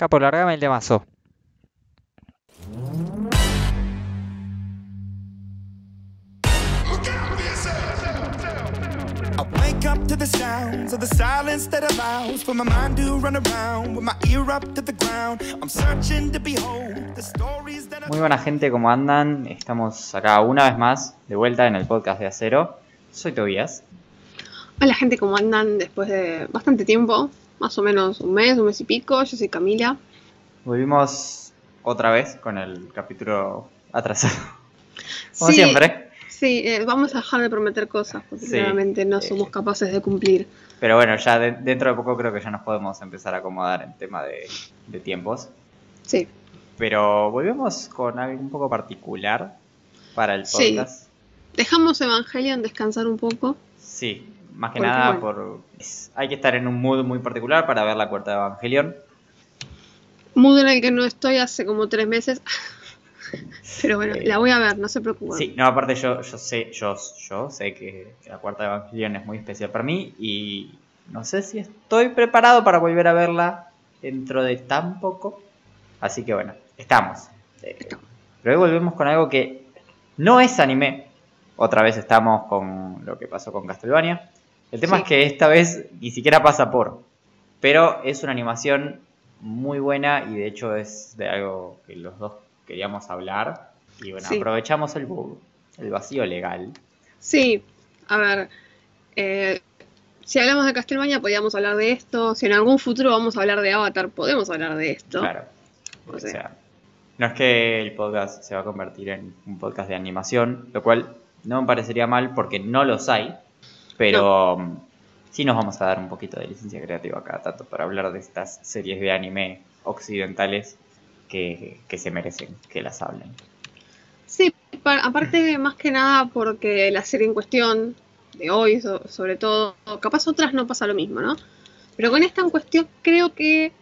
Capo, largame el temazo. I wake up to the sounds of the silence that allows for my mind to run around with my ear up to the ground. I'm searching to behold the stories that Muy buena gente, ¿cómo andan? Estamos acá una vez más, de vuelta en el podcast de Acero. Soy Tobías. Hola gente, ¿cómo andan después de bastante tiempo? Más o menos un mes, un mes y pico. Yo soy Camila. Volvimos otra vez con el capítulo atrasado. Como Sí, siempre. Sí, eh, vamos a dejar de prometer cosas porque Sí, claramente no eh. somos capaces de cumplir. Pero bueno, ya de- dentro de poco creo que ya nos podemos empezar a acomodar en tema de, de tiempos. Sí, Pero volvemos con algo un poco particular para el Sí. podcast. dejamos Evangelion descansar un poco. Sí, más que Porque, nada bueno. por es- hay que estar en un mood muy particular para ver la cuarta de Evangelion. Mood en el que no estoy hace como tres meses. Pero bueno, Eh, la voy a ver, no se preocupen. Sí, no, aparte yo, yo sé, yo, yo sé que la cuarta de Evangelion es muy especial para mí y no sé si estoy preparado para volver a verla dentro de tan poco. Así que bueno, estamos. Eh, Estamos. Pero hoy volvemos con algo que no es anime. Otra vez estamos con lo que pasó con Castlevania. El tema Sí. es que esta vez ni siquiera pasa por. Pero es una animación muy buena y de hecho es de algo que los dos queríamos hablar. Y bueno, Sí. aprovechamos el, el vacío legal. Sí, a ver. eh, si hablamos de Castlevania, podríamos hablar de esto. Si en algún futuro vamos a hablar de Avatar, podemos hablar de esto. Claro. O O sea. sea, no es que el podcast se va a convertir en un podcast de animación, lo cual no me parecería mal porque no los hay, pero mm, sí nos vamos a dar un poquito de licencia creativa acá, tanto para hablar de estas series de anime occidentales que, que se merecen que las hablen. Sí, pa- aparte más que nada porque la serie en cuestión, de hoy so- sobre todo, capaz otras no pasa lo mismo, ¿no? Pero con esta en cuestión creo que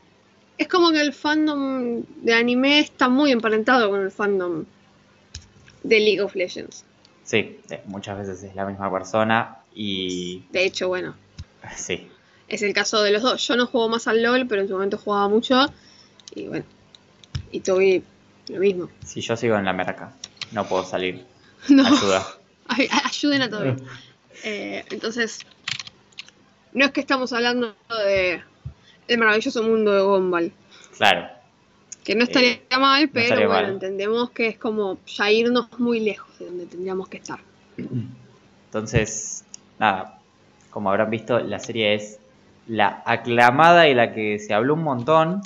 es como que el fandom de anime está muy emparentado con el fandom de League of Legends. Sí, eh, muchas veces es la misma persona y De hecho, bueno, sí, es el caso de los dos. Yo no juego más al LOL, pero en su momento jugaba mucho y bueno, y Toby lo mismo. si yo sigo en la merca, no puedo salir. No. Ayuda. Ay, ay, ayuden a todos. Eh, entonces, no es que estamos hablando de el maravilloso mundo de Gumball, Claro. que no estaría Eh, mal, pero estaría bueno, mal. entendemos que es como ya irnos muy lejos de donde tendríamos que estar. Entonces, nada, como habrán visto, la serie es la aclamada y la que se habló un montón.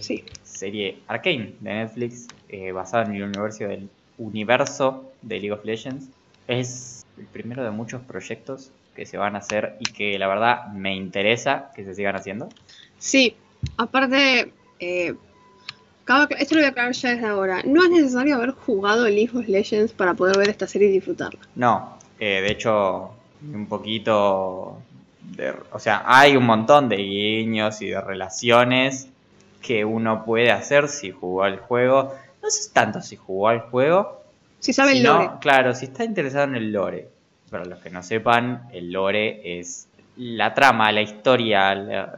Sí. Serie Arcane de Netflix, eh, basada en el universo del universo de League of Legends. Es el primero de muchos proyectos que se van a hacer y que la verdad me interesa que se sigan haciendo. Sí, aparte, eh, esto lo voy a aclarar ya desde ahora. No es necesario haber jugado League of Legends para poder ver esta serie y disfrutarla. No, eh, de hecho, un poquito de, o sea, hay un montón de guiños y de relaciones que uno puede hacer si jugó al juego. No sé tanto si jugó al juego, Si sabe el lore. claro, si está interesado en el lore. Para los que no sepan, el lore es la trama, la historia, la-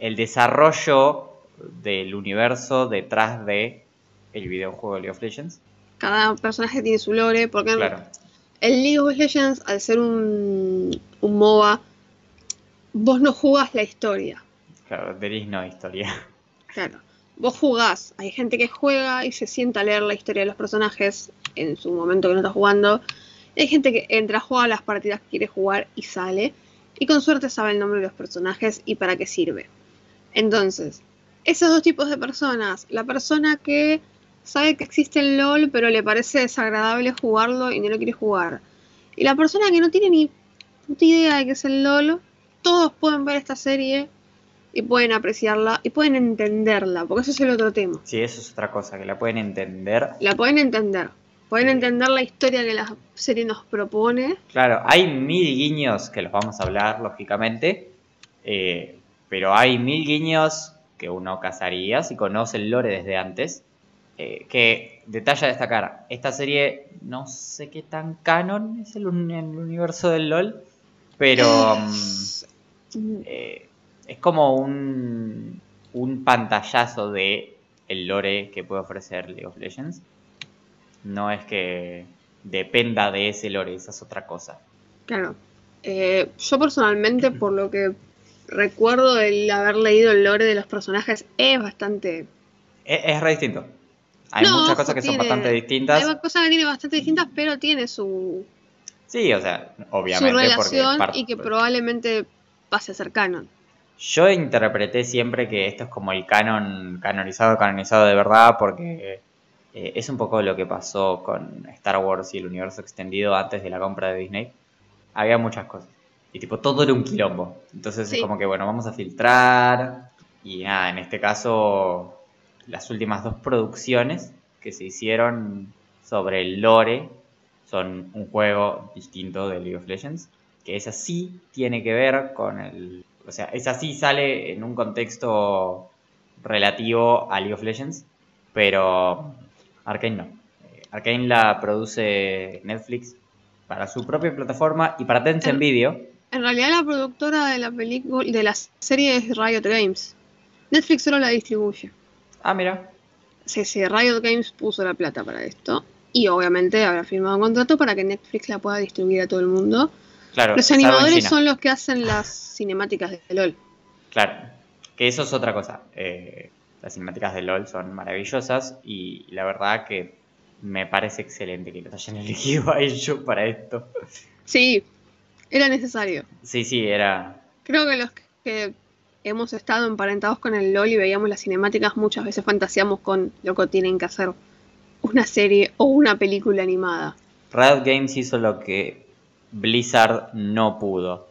el desarrollo del universo detrás de el videojuego de League of Legends. Cada personaje tiene su lore, porque Claro. El League of Legends, al ser un, un MOBA, vos no jugás la historia. Claro, there is no historia. Claro. Vos jugás. Hay gente que juega y se sienta a leer la historia de los personajes en su momento que no está jugando. Hay gente que entra, juega las partidas que quiere jugar y sale. Y con suerte sabe el nombre de los personajes y para qué sirve. Entonces, esos dos tipos de personas. La persona que sabe que existe el LOL, pero le parece desagradable jugarlo y no lo quiere jugar. Y la persona que no tiene ni puta idea de qué es el LOL. Todos pueden ver esta serie y pueden apreciarla y pueden entenderla, porque eso es el otro tema. Sí, eso es otra cosa, que la pueden entender. La pueden entender. Pueden entender la historia que la serie nos propone. Claro, hay mil guiños que los vamos a hablar, lógicamente, eh, pero hay mil guiños que uno cazaría si conoce el lore desde antes. Eh, que detalle a destacar, esta serie no sé qué tan canon es el, un- el universo del LOL, pero Mm, eh, es como un un pantallazo de el lore que puede ofrecer League of Legends. No es que dependa de ese lore, esa es otra cosa. Claro. Eh, yo personalmente, por lo que recuerdo el haber leído el lore de los personajes, es bastante... Es, es re distinto. Hay No, muchas cosas que son bastante distintas. Hay cosas que tiene bastante distintas, pero tiene su, Sí, o sea, su obviamente. porque relación y que probablemente pase a ser canon. Yo interpreté siempre que esto es como el canon canonizado, canonizado de verdad, porque eh, es un poco lo que pasó con Star Wars y el universo extendido antes de la compra de Disney. Había muchas cosas. Y tipo, todo era un quilombo. Entonces Sí. es como que, bueno, vamos a filtrar. Y nada, en este caso, las últimas dos producciones que se hicieron sobre el lore son un juego distinto de League of Legends. Que esa sí tiene que ver con el. O sea, esa sí sale en un contexto relativo a League of Legends. Pero Arkane no. Eh, Arkane la produce Netflix para su propia plataforma y para Tencent En- Video. En realidad la productora de la película de la serie es Riot Games. Netflix solo la distribuye. Ah, mira. Sí, sí, Riot Games puso la plata para esto. Y obviamente habrá firmado un contrato para que Netflix la pueda distribuir a todo el mundo. Claro, Los animadores son los que hacen las cinemáticas de LOL. Claro, que eso es otra cosa. Eh, las cinemáticas de LOL son maravillosas y la verdad que me parece excelente que los hayan elegido a ellos para esto. Sí, era necesario. Sí, sí, era... Creo que los que hemos estado emparentados con el LOL y veíamos las cinemáticas muchas veces fantaseamos con lo que tienen que hacer una serie o una película animada. Riot Games hizo lo que Blizzard no pudo.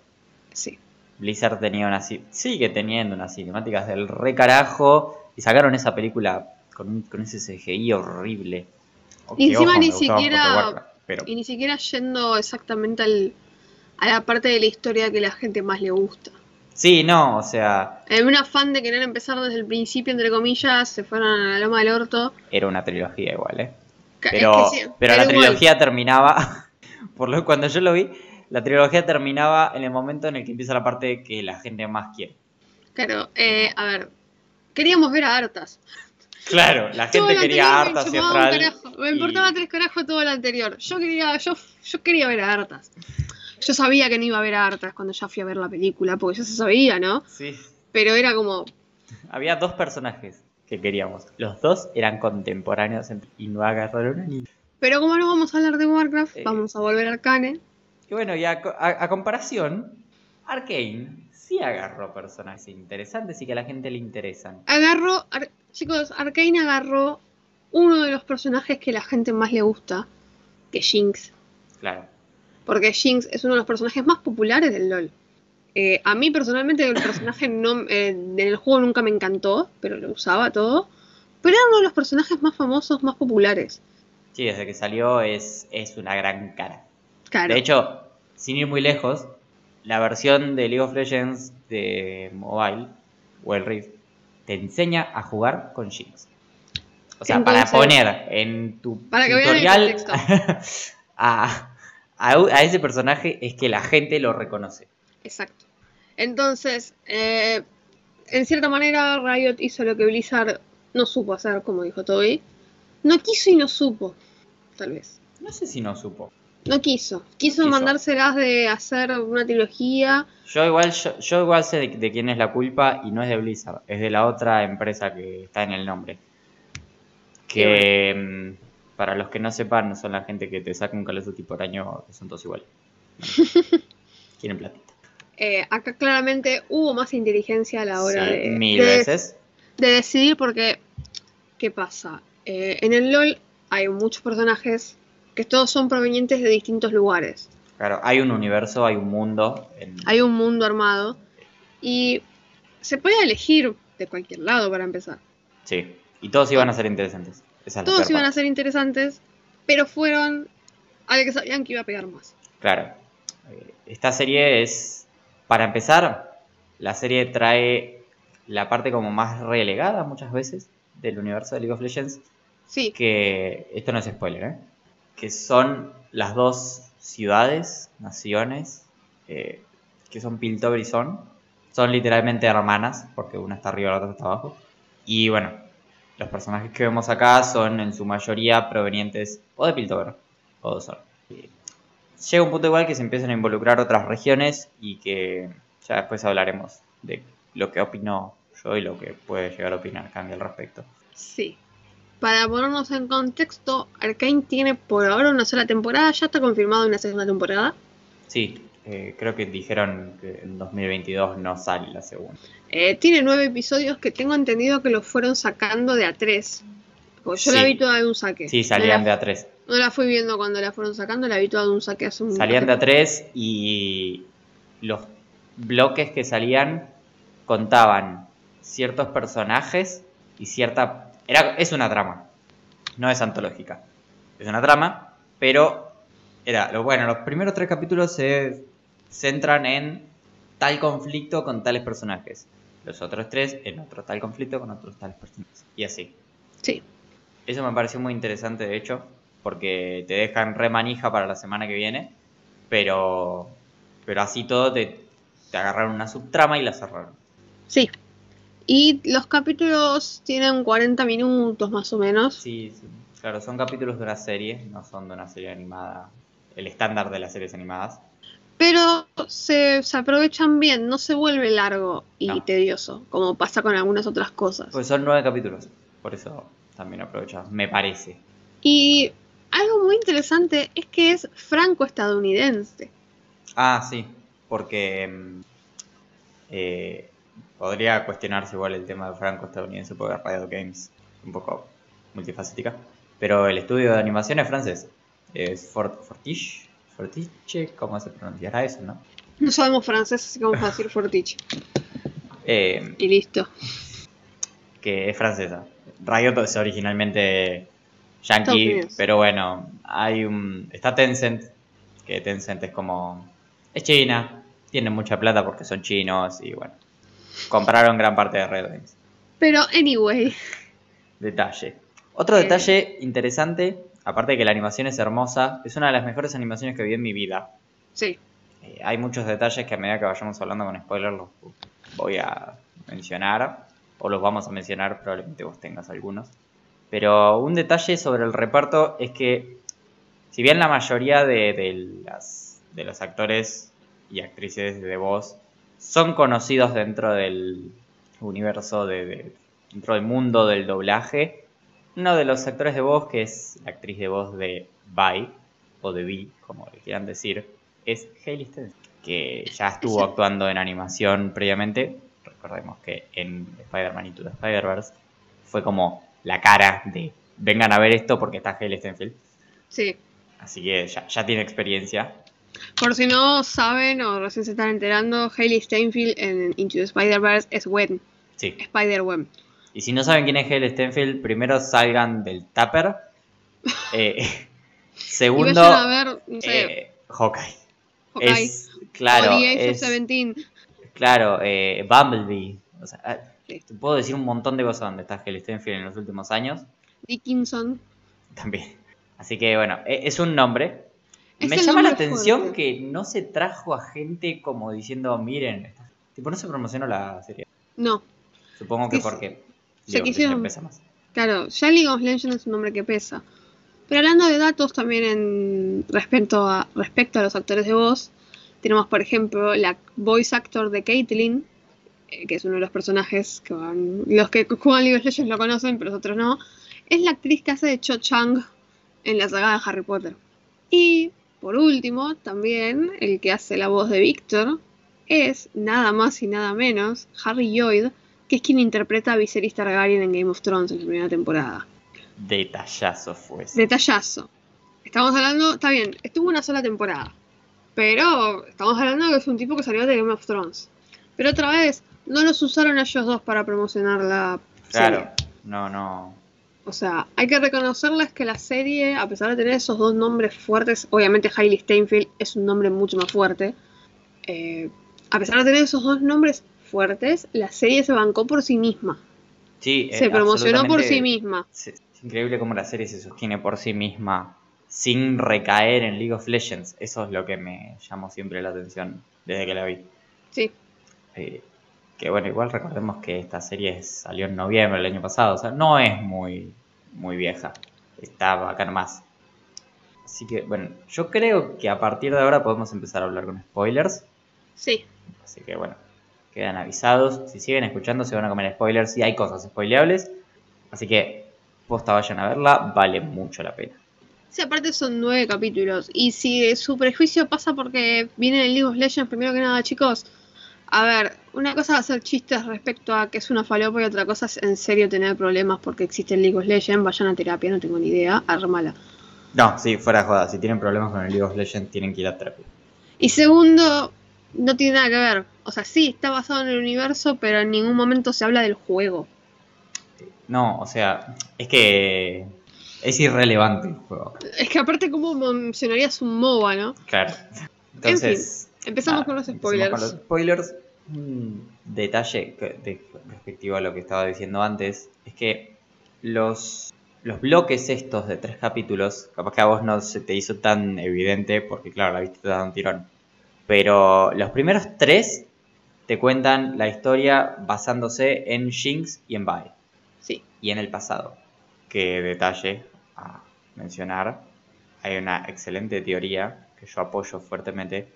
Sí. Blizzard tenía una... Sigue teniendo unas cinemáticas del re carajo y sacaron esa película con, un- con ese CGI horrible. O Y encima ojo, ni siquiera- pero... Y ni siquiera yendo exactamente al, a la parte de la historia que la gente más le gusta. Sí, no, o sea, En un afán de querer empezar desde el principio, entre comillas, se fueron a la loma del orto. era una trilogía igual, ¿eh? Pero, es que sí, pero la igual. trilogía terminaba, por lo cuando yo lo vi, la trilogía terminaba en el momento en el que empieza la parte que la gente más quiere. Claro, eh, a ver. Queríamos ver a Artas. Claro, la gente quería hartas y astral. Me importaba tres carajos todo lo anterior. Yo quería, yo, yo quería ver a Artas. Yo sabía que no iba a ver a Artas cuando ya fui a ver la película, porque ya se sabía, ¿no? Sí, Pero era como, había dos personajes que queríamos. Los dos eran contemporáneos y no agarraron a ni. pero como no vamos a hablar de Warcraft, Eh. vamos a volver a Arcane. Y bueno, y a, co- a- a comparación, Arkane sí agarró personajes interesantes y que a la gente le interesan. Agarró, Ar- chicos, Arcane agarró uno de los personajes que la gente más le gusta, que Jinx. Claro. Porque Jinx es uno de los personajes más populares del LOL. Eh, a mí personalmente el personaje no, eh, en el juego nunca me encantó, pero lo usaba todo. Pero era uno de los personajes más famosos, más populares. Sí, desde que salió es, es una gran cara. Claro. De hecho, sin ir muy lejos, la versión de League of Legends de mobile, o el Rift, te enseña a jugar con Jinx. O sea, para poner en tu Para que vean el tutorial a, a, a ese personaje es que la gente lo reconoce. Exacto. Entonces, eh, en cierta manera, Riot hizo lo que Blizzard no supo hacer, como dijo Toby. No quiso y no supo, tal vez. No sé si no supo. No quiso. Quiso quiso. mandárselas de hacer una trilogía. Yo igual, yo, yo igual sé de, de quién es la culpa y no es de Blizzard, es de la otra empresa que está en el nombre. Que mm, para los que no sepan, son la gente que te saca un Call of Duty por año, que son todos iguales. Quieren platita. Eh, acá claramente hubo más inteligencia a la hora Sí, de, mil de- veces. de decidir porque, ¿qué pasa? Eh, en el LOL hay muchos personajes que todos son provenientes de distintos lugares. Claro, hay un universo, hay un mundo. en- Hay un mundo armado y se puede elegir de cualquier lado para empezar. Sí, y todos iban a ser interesantes. Esa es la Todos iban a ser interesantes, pero fueron al que sabían que iba a pegar más. Claro. Eh, Esta serie es. Para empezar, la serie trae la parte como más relegada muchas veces del universo de League of Legends. Sí, Que. Esto no es spoiler, ¿eh? Que son las dos ciudades, naciones, eh, que son Piltover y Son. Son literalmente hermanas, porque una está arriba y la otra está abajo. Y bueno, los personajes que vemos acá son en su mayoría provenientes o de Piltover o de Sol. Llega un punto igual que se empiezan a involucrar otras regiones y que ya después hablaremos de lo que opino yo y lo que puede llegar a opinar Candy al respecto. Sí. Para ponernos en contexto, Arkane tiene por ahora una sola temporada, ya está confirmado una segunda temporada. Sí, eh, creo que dijeron que en 2022 no sale la segunda. Eh, tiene nueve episodios que tengo entendido que los fueron sacando de A3. Porque yo la vi toda de un saque. Sí, salían no de la, A3. No la fui viendo cuando la fueron sacando, la vi toda de un saque hace un Salían de A3 y los bloques que salían contaban ciertos personajes y cierta... Era, es una trama, no es antológica. Es una trama, pero era... Lo, bueno, los primeros tres capítulos se centran en tal conflicto con tales personajes. Los otros tres en otro tal conflicto con otros tales personajes. Y así. Sí. Eso me pareció muy interesante, de hecho, porque te dejan re manija para la semana que viene, pero, pero así todo te, te agarraron una subtrama y la cerraron. Sí. Y los capítulos tienen 40 minutos más o menos. Sí, sí, claro, son capítulos de una serie, no son de una serie animada, el estándar de las series animadas. Pero se, se aprovechan bien, no se vuelve largo y No. tedioso, como pasa con algunas otras cosas. Pues son nueve capítulos, por eso también aprovechamos, me parece. Y algo muy interesante es que es franco-estadounidense. Ah, sí, porque mm, eh, podría cuestionarse igual el tema de franco estadounidense porque Riot Games es un poco multifacética. Pero el estudio de animación es francés. Es Fort, Fortiche, Fortiche, ¿cómo se pronunciará eso, no? No sabemos francés, así que vamos a decir Fortich. Eh, Y listo. que es francesa. Riot es originalmente yankee, pero bueno, hay un está Tencent, que Tencent es como es China, tienen mucha plata porque son chinos y bueno, compraron gran parte de Red Games. Pero, anyway, Detalle. Otro Eh. detalle interesante, aparte de que la animación es hermosa, es una de las mejores animaciones que vi en mi vida. sí. Eh, hay muchos detalles que a medida que vayamos hablando con spoilers los voy a mencionar, o los vamos a mencionar, probablemente vos tengas algunos. Pero un detalle sobre el reparto es que, si bien la mayoría de, de las, de los actores y actrices de voz son conocidos dentro del universo, de, de- dentro del mundo del doblaje, uno de los actores de voz, que es la actriz de voz de Vi, o de Vi, como le quieran decir, es Hailey Steinfeld, que ya estuvo actuando en animación previamente. Recordemos que en Spider-Man Into the Spider-Verse fue como la cara de vengan a ver esto porque está Hailey Steinfeld. Sí. Así que ya, ya tiene experiencia. Por si no saben o recién se están enterando, Hailey Steinfeld en Into the Spider-Verse es Gwen, Sí. Spider-Gwen. Y si no saben quién es Hailey Steinfeld, primero salgan del Tupper. Eh, segundo, a ver, no sé, eh, Hawkeye. Hawkeye, Es, claro, o es, claro, eh, Bumblebee. O sea, ah, Sí. te puedo decir un montón de cosas donde está Hailey Steinfeld en los últimos años. Dickinson. También. Así que bueno, e- es un nombre. Es Me llama la atención fuerte. que no se trajo a gente como diciendo, miren, esta-". tipo no se promocionó la serie. No, Supongo que Sí, porque League of quisieron- Legends pesa más. claro, ya League of Legends es un nombre que pesa. Pero hablando de datos también en respecto a, respecto a los actores de voz, tenemos por ejemplo la voice actor de Caitlyn, eh, que es uno de los personajes que van, los que juegan League of Legends lo conocen, pero los otros no, es la actriz que hace de Cho Chang en la saga de Harry Potter. Y por último, también el que hace la voz de Victor es nada más y nada menos Harry Lloyd, que es quien interpreta a Viserys Targaryen en Game of Thrones en la primera temporada. Detallazo fue ese. Detallazo. Estamos hablando, está bien, estuvo una sola temporada. Pero estamos hablando de que es un tipo que salió de Game of Thrones. Pero otra vez, no los usaron a ellos dos para promocionar la Claro, serie. no, no. O sea, hay que reconocerles que la serie, a pesar de tener esos dos nombres fuertes, obviamente Hailey Steinfeld es un nombre mucho más fuerte. eh, a pesar de tener esos dos nombres fuertes, la serie se bancó por sí misma. Sí, eh, Se promocionó por sí misma. Es es increíble cómo la serie se sostiene por sí misma sin recaer en League of Legends. Eso es lo que me llamó siempre la atención desde que la vi. Sí. Eh, Que bueno, igual recordemos que esta serie salió en noviembre del año pasado, o sea, no es muy, muy vieja. Está acá nomás. Así que bueno, yo creo que a partir de ahora podemos empezar a hablar con spoilers. Sí. Así que bueno, quedan avisados. Si siguen escuchando se van a comer spoilers y hay cosas spoileables. Así que posta vayan a verla, vale mucho la pena. Sí, aparte son nueve capítulos. Y si su prejuicio pasa porque viene en League of Legends, primero que nada, chicos. A ver, una cosa es hacer chistes respecto a que es una falopa y otra cosa es en serio tener problemas porque existe el League of Legends. Vayan a terapia, no tengo ni idea. Armala. No, sí, fuera de joda. Si tienen problemas con el League of Legends, tienen que ir a terapia. Y segundo, no tiene nada que ver. O sea, sí, está basado en el universo, pero en ningún momento se habla del juego. No, o sea, es que es irrelevante el juego. Es que aparte, ¿cómo mencionarías un MOBA, no? Claro. Entonces, empezamos nada, con los spoilers. con los spoilers. Un detalle de, respectivo a lo que estaba diciendo antes es que los, los bloques estos de tres capítulos, capaz que a vos no se te hizo tan evidente porque, claro, la viste un tirón. Pero los primeros tres te cuentan la historia basándose en Jinx y en Vi Sí. y en el pasado. Que detalle a mencionar, hay una excelente teoría que yo apoyo fuertemente,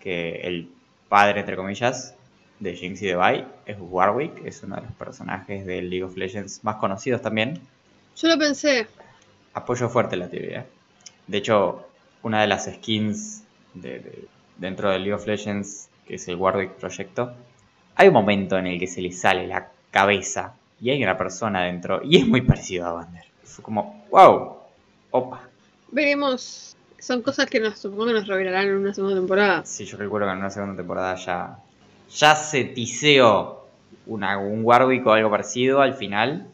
que el padre, entre comillas, de Jinx y de Vi es Warwick, es uno de los personajes de League of Legends más conocidos también. Yo lo pensé. Apoyo fuerte la teoría. De hecho, una de las skins de- de- dentro de League of Legends, que es el Warwick Proyecto, hay un momento en el que se le sale la cabeza y hay una persona dentro y es muy parecido a Vander. Fue como, wow, opa. Veremos. Son cosas que nos supongo que nos revelarán en una segunda temporada. Sí, yo calculo que en una segunda temporada ya, ya se tiseó una, un Warwick o algo parecido al final,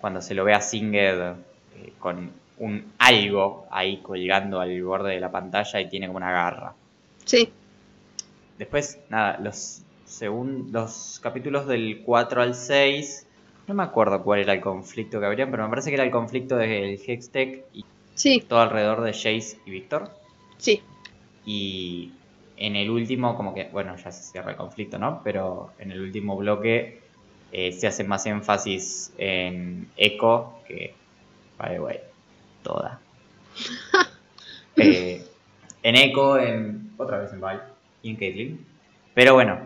cuando se lo ve a Singed eh, con un algo ahí colgando al borde de la pantalla y tiene como una garra. Sí. Después, nada, los, segun- los capítulos del 4 al 6, no me acuerdo cuál era el conflicto que habrían, pero me parece que era el conflicto del Hextech y Sí. todo alrededor de Jace y Víctor. Sí. Y en el último, como que, bueno, ya se cierra el conflicto, ¿no? Pero en el último bloque eh, se hace más énfasis en Echo que, by the way, toda. Eh, en Echo, en, otra vez en Vi y en Caitlyn. Pero bueno,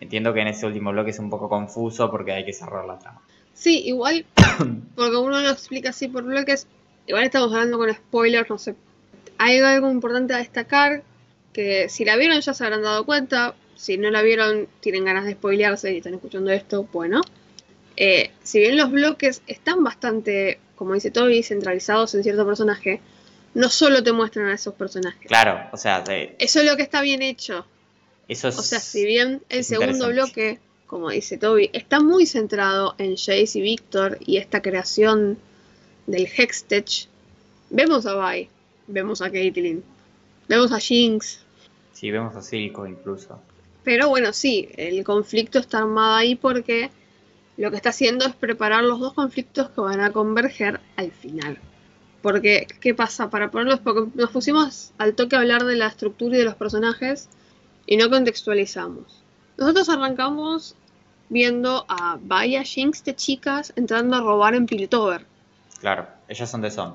entiendo que en ese último bloque es un poco confuso porque hay que cerrar la trama. Sí, igual, porque uno lo explica así por bloques, igual estamos hablando con spoilers, no sé. Hay algo importante a destacar, que si la vieron ya se habrán dado cuenta, si no la vieron, tienen ganas de spoilearse y están escuchando esto, bueno. Eh, si bien los bloques están bastante, como dice Toby, centralizados en cierto personaje, no solo te muestran a esos personajes. Claro, o sea, de- Eso es lo que está bien hecho. eso es... O sea, si bien el segundo bloque, como dice Toby, está muy centrado en Jace y Victor y esta creación del Hextech, vemos a Vi, vemos a Caitlyn, vemos a Jinx, Si vemos a Silco incluso. pero bueno, sí, el conflicto está armado ahí porque lo que está haciendo es preparar los dos conflictos que van a converger al final. Porque, ¿qué pasa? Para ponerlos, porque nos pusimos al toque a hablar de la estructura y de los personajes y no contextualizamos. Nosotros arrancamos viendo a Vaya Jinx de chicas entrando a robar en Piltover. Claro, ellas son de Son.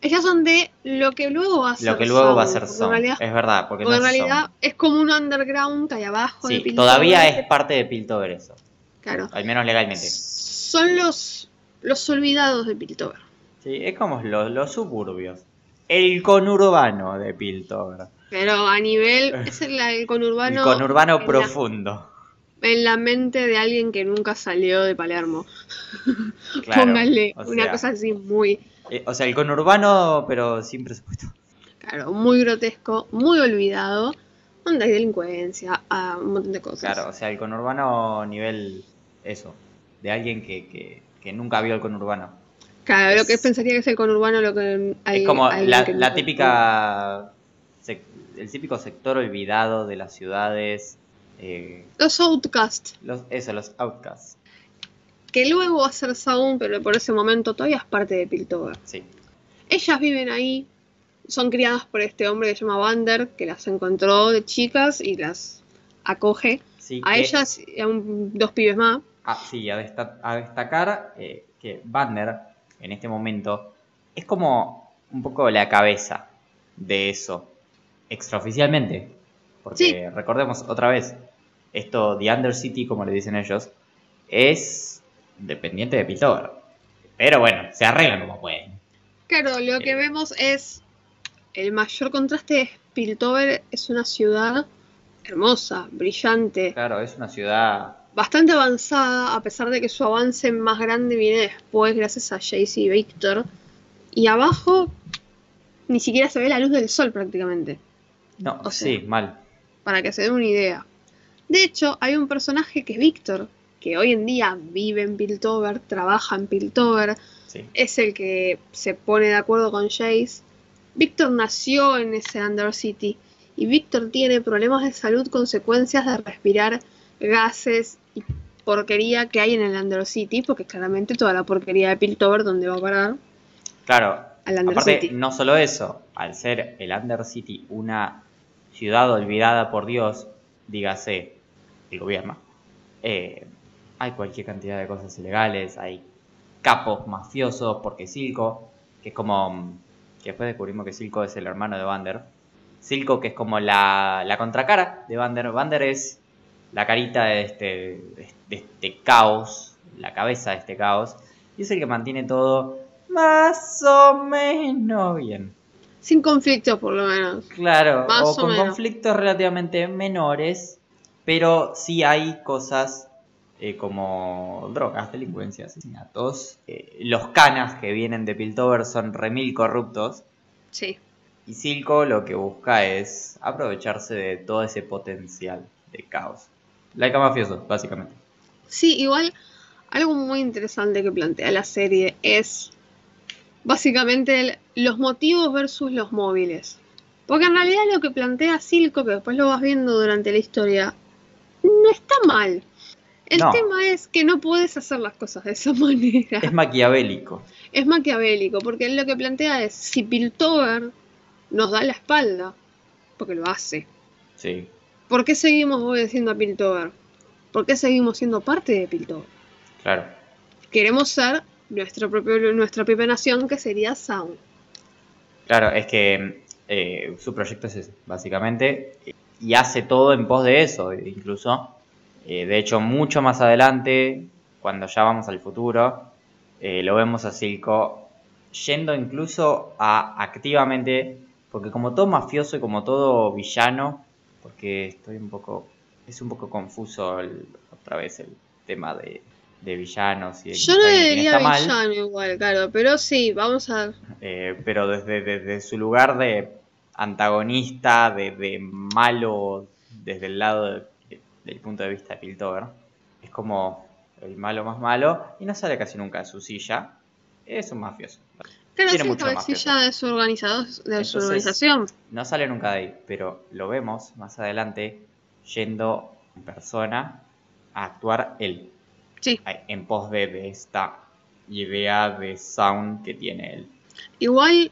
Ellas son de lo que luego va a ser Lo que luego va a ser Son. Realidad, Es verdad, porque porque no en realidad Son. es como un underground que hay abajo de Sí, Piltover. todavía es parte de Piltover eso. Claro. Al menos legalmente. Son los, los olvidados de Piltover. Sí, es como los, los suburbios. El conurbano de Piltover. Pero a nivel. Es el, el conurbano. el conurbano en la- profundo. en la mente de alguien que nunca salió de Palermo. Claro, Póngale o una cosa así muy. eh, o sea, el conurbano, pero sin presupuesto. Claro, muy grotesco, muy olvidado. Donde hay delincuencia, ah, un montón de cosas. Claro, o sea, el conurbano nivel. Eso. De alguien que, que, que nunca vio el conurbano. Claro, lo que pensaría que es el conurbano, lo que hay. es como la, que la nunca- típica. sec- el típico sector olvidado de las ciudades. eh, Los Outcasts, los, eso, los outcasts. que luego va a ser Sound, pero por ese momento todavía es parte de Piltover. Sí. Ellas viven ahí, son criadas por este hombre que se llama Vander, que las encontró de chicas y las acoge. Sí, A que- ellas y a un- dos pibes más. Ah, sí, a, desta- a destacar eh, que Vander en este momento es como un poco la cabeza de eso, extraoficialmente. Porque Sí. recordemos otra vez, esto, The Undercity, como le dicen ellos, es dependiente de Piltover. Pero bueno, se arreglan como pueden. Claro, lo que Eh. vemos es el mayor contraste es Piltover es una ciudad hermosa, brillante, Claro, es una ciudad. Bastante avanzada, a pesar de que su avance más grande viene después gracias a Jace y Victor. Y abajo ni siquiera se ve la luz del sol prácticamente, No, O sea, sí, mal. para que se den una idea. De hecho, hay un personaje que es Victor, que hoy en día vive en Piltover, trabaja en Piltover, Sí. es el que se pone de acuerdo con Jace. Víctor nació en ese Undercity y Víctor tiene problemas de salud consecuencias de respirar gases y porquería que hay en el Undercity, porque claramente toda la porquería de Piltover donde va a parar Claro, al Aparte, Undercity. no solo eso, al ser el Undercity una ciudad olvidada por Dios, dígase el gobierno, eh, hay cualquier cantidad de cosas ilegales, hay capos mafiosos, porque Silco, que es como. mm, que después descubrimos que Silco es el hermano de Vander. Silco, que es como la, la contracara de Vander. Vander es la carita de este, de este caos, la cabeza de este caos, y es el que mantiene todo más o menos bien. Sin conflictos, por lo menos. Claro, Más o o con menos. conflictos relativamente menores, pero sí hay cosas eh, como drogas, delincuencia, asesinatos. Eh, los canas que vienen de Piltover son remil corruptos. Sí. Y Silco lo que busca es aprovecharse de todo ese potencial de caos. Laika mafioso, básicamente. Sí, igual algo muy interesante que plantea la serie es básicamente el- los motivos versus los móviles. Porque en realidad lo que plantea Silco, que después lo vas viendo durante la historia, no está mal. El No. tema es que no puedes hacer las cosas de esa manera. Es maquiavélico. Es maquiavélico, porque él lo que plantea es, si Piltover nos da la espalda, porque lo hace, Sí. ¿Por qué seguimos obedeciendo a Piltover? ¿Por qué seguimos siendo parte de Piltover? Claro. Queremos ser nuestro propio, nuestra propia nación, que sería Sound. Claro, es que eh, su proyecto es ese, básicamente, y hace todo en pos de eso, incluso. Eh, de hecho, mucho más adelante, cuando ya vamos al futuro, eh, lo vemos a Silco yendo incluso a activamente, porque como todo mafioso y como todo villano, porque estoy un poco, es un poco confuso el- otra vez el tema de, de villanos y de Yo no le diría está mal. villano igual, claro, pero sí, vamos a... Eh, pero desde, desde su lugar de antagonista, de, de malo, desde el lado de- del punto de vista de Piltover, es como el malo más malo y no sale casi nunca de su silla. Es un mafioso. Claro, Tiene sí, mucho cabecilla de su, de organización. No sale nunca de ahí, pero lo vemos más adelante yendo en persona a actuar él, Sí, en pos de, de esta idea de sound que tiene él. igual,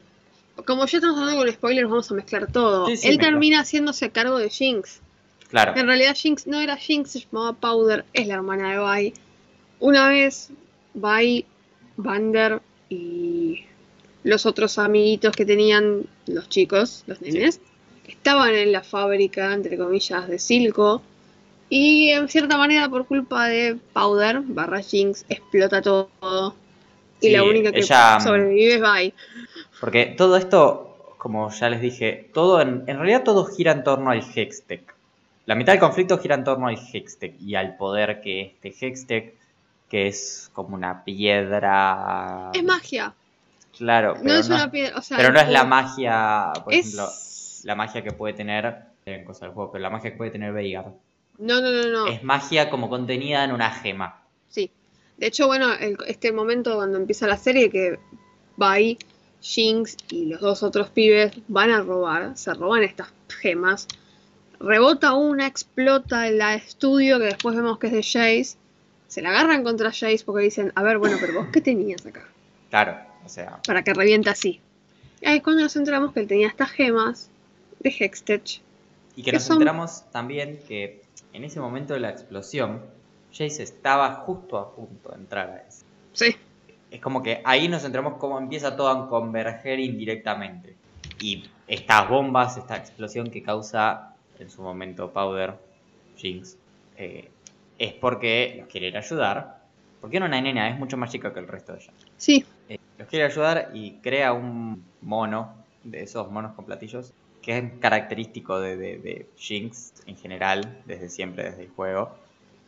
como ya estamos hablando con spoilers, vamos a mezclar todo. Sí, sí, Él termina haciéndose cargo de Jinx. Claro. En realidad Jinx no era Jinx, se llamaba Powder, es la hermana de Vi. Una vez Vi, Vander y los otros amiguitos que tenían los chicos, los nenes, estaban en la fábrica, entre comillas, de Silco. Y en cierta manera, por culpa de Powder, barra Jinx, explota todo. Y la única que ella, mm, sobrevive es Vi. Porque todo esto, como ya les dije, todo en, en realidad todo gira en torno al Hextech. La mitad del conflicto gira en torno al Hextech y al poder que este Hextech, que es como una piedra. Es magia. Claro, No pero, es no, una piedra. O sea, pero no es la magia, por es- ejemplo, la magia que puede tener en cosas del juego, pero la magia que puede tener Veigar. No, no, no, no. Es magia como contenida en una gema. Sí. De hecho, bueno, el- este momento cuando empieza la serie que Vi, Jinx y los dos otros pibes van a robar, se roban estas gemas. Rebota una, explota el estudio que después vemos que es de Jace. Se la agarran contra Jace porque dicen, a ver, bueno, pero vos qué tenías acá Claro, o sea, para que reviente así. Y ahí es cuando nos enteramos que él tenía estas gemas de Hextech. Y que nos Eso- enteramos también que en ese momento de la explosión, Jace estaba justo a punto de entrar a eso. Sí. Es como que ahí nos enteramos cómo empieza todo a converger indirectamente. Y estas bombas, esta explosión que causa en su momento Powder, Jinx, eh, es porque los quiere ir a ayudar. Porque era una nena, es mucho más chica que el resto de ella. Sí. Eh, los quiere ayudar y crea un mono, de esos monos con platillos, que es característico de, Jinx en general, desde siempre, desde el juego,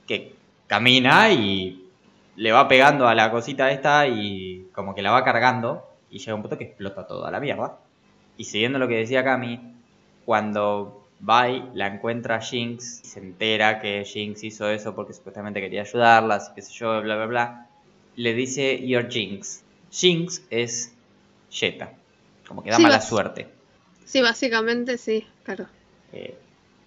que camina y le va pegando a la cosita esta y como que la va cargando y llega un punto que explota toda la mierda. Y siguiendo lo que decía Cami, cuando Vi la encuentra a Jinx se entera que Jinx hizo eso porque supuestamente quería ayudarla, así que sé yo, bla bla bla, le dice Your Jinx. Jinx es Jetta, como que da Sí, mala suerte. Sí, básicamente sí, claro. Eh,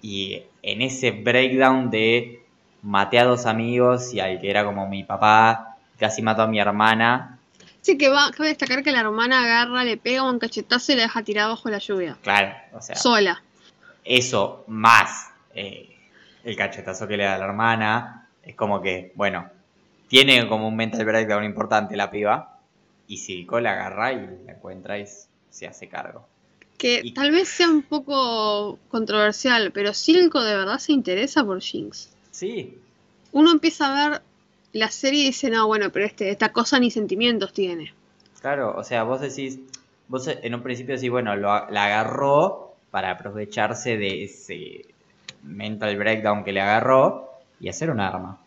y en ese breakdown de maté a dos amigos y al que era como mi papá, casi mató a mi hermana, Sí, que va, cabe destacar que la hermana agarra, le pega un cachetazo y la deja tirada bajo la lluvia. claro, o sea, Sola. eso más eh, el cachetazo que le da a la hermana, es como que, bueno, tiene como un mental breakdown importante la piba, y Silco la agarra y la encuentra y se hace cargo. Que Y- tal vez sea un poco controversial, pero Silco de verdad se interesa por Jinx. Sí, Uno empieza a ver la serie y dice, no, bueno, pero este, esta cosa ni sentimientos tiene. Claro, o sea, vos decís, vos en un principio decís, bueno, lo, la agarró para aprovecharse de ese mental breakdown que le agarró y hacer un arma.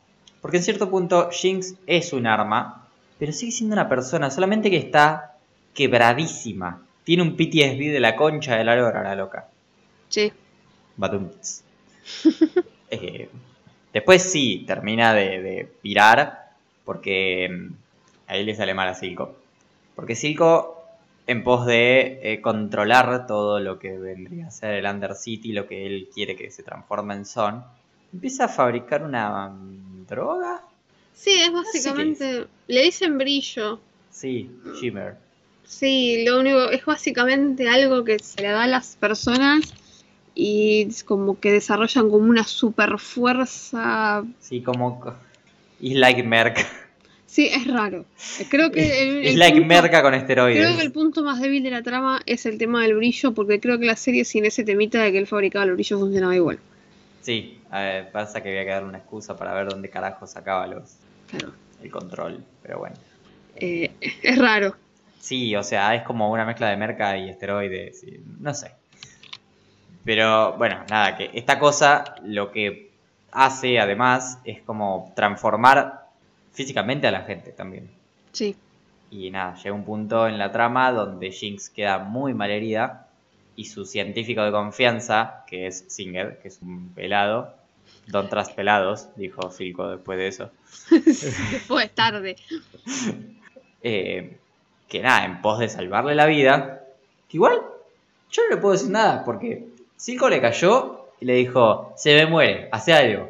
Porque en cierto punto Jinx es un arma, pero sigue siendo una persona, solamente que está quebradísima. Tiene un PTSD de la concha de la lora, la loca. Sí. Badumts. Eh, después sí, termina de, de pirar porque mm, ahí le sale mal a Silco. Porque Silco, en pos de eh, controlar todo lo que vendría a ser el Undercity, lo que él quiere que se transforme en Son, empieza a fabricar una mm, droga. Sí, es básicamente. Le dicen brillo. Sí, Shimmer. Sí, lo único. Es básicamente algo que se le da a las personas y es como que desarrollan como una super fuerza. Sí, como... co- Is like Merc. Sí, es raro. Creo que. el- Es el like punto- Merca con esteroides. Creo que el punto más débil de la trama es el tema del brillo, porque creo que la serie sin ese temita de que él fabricaba el brillo funcionaba igual. Sí, eh, pasa que había que darle una excusa para ver dónde carajo sacaba los, Claro. el control, pero bueno. Eh, es raro. Sí, o sea, es como una mezcla de merca y esteroides, y no sé. Pero bueno, nada, que esta cosa lo que hace además es como transformar físicamente a la gente también. Sí. Y nada, llega un punto en la trama donde Jinx queda muy mal herida y su científico de confianza, que es Singer, que es un pelado, don tras pelados, dijo Silco después de eso, Después es tarde. eh, que nada, en pos de salvarle la vida, que igual yo no le puedo decir nada, porque Silco le cayó y le dijo, se me muere, hace algo.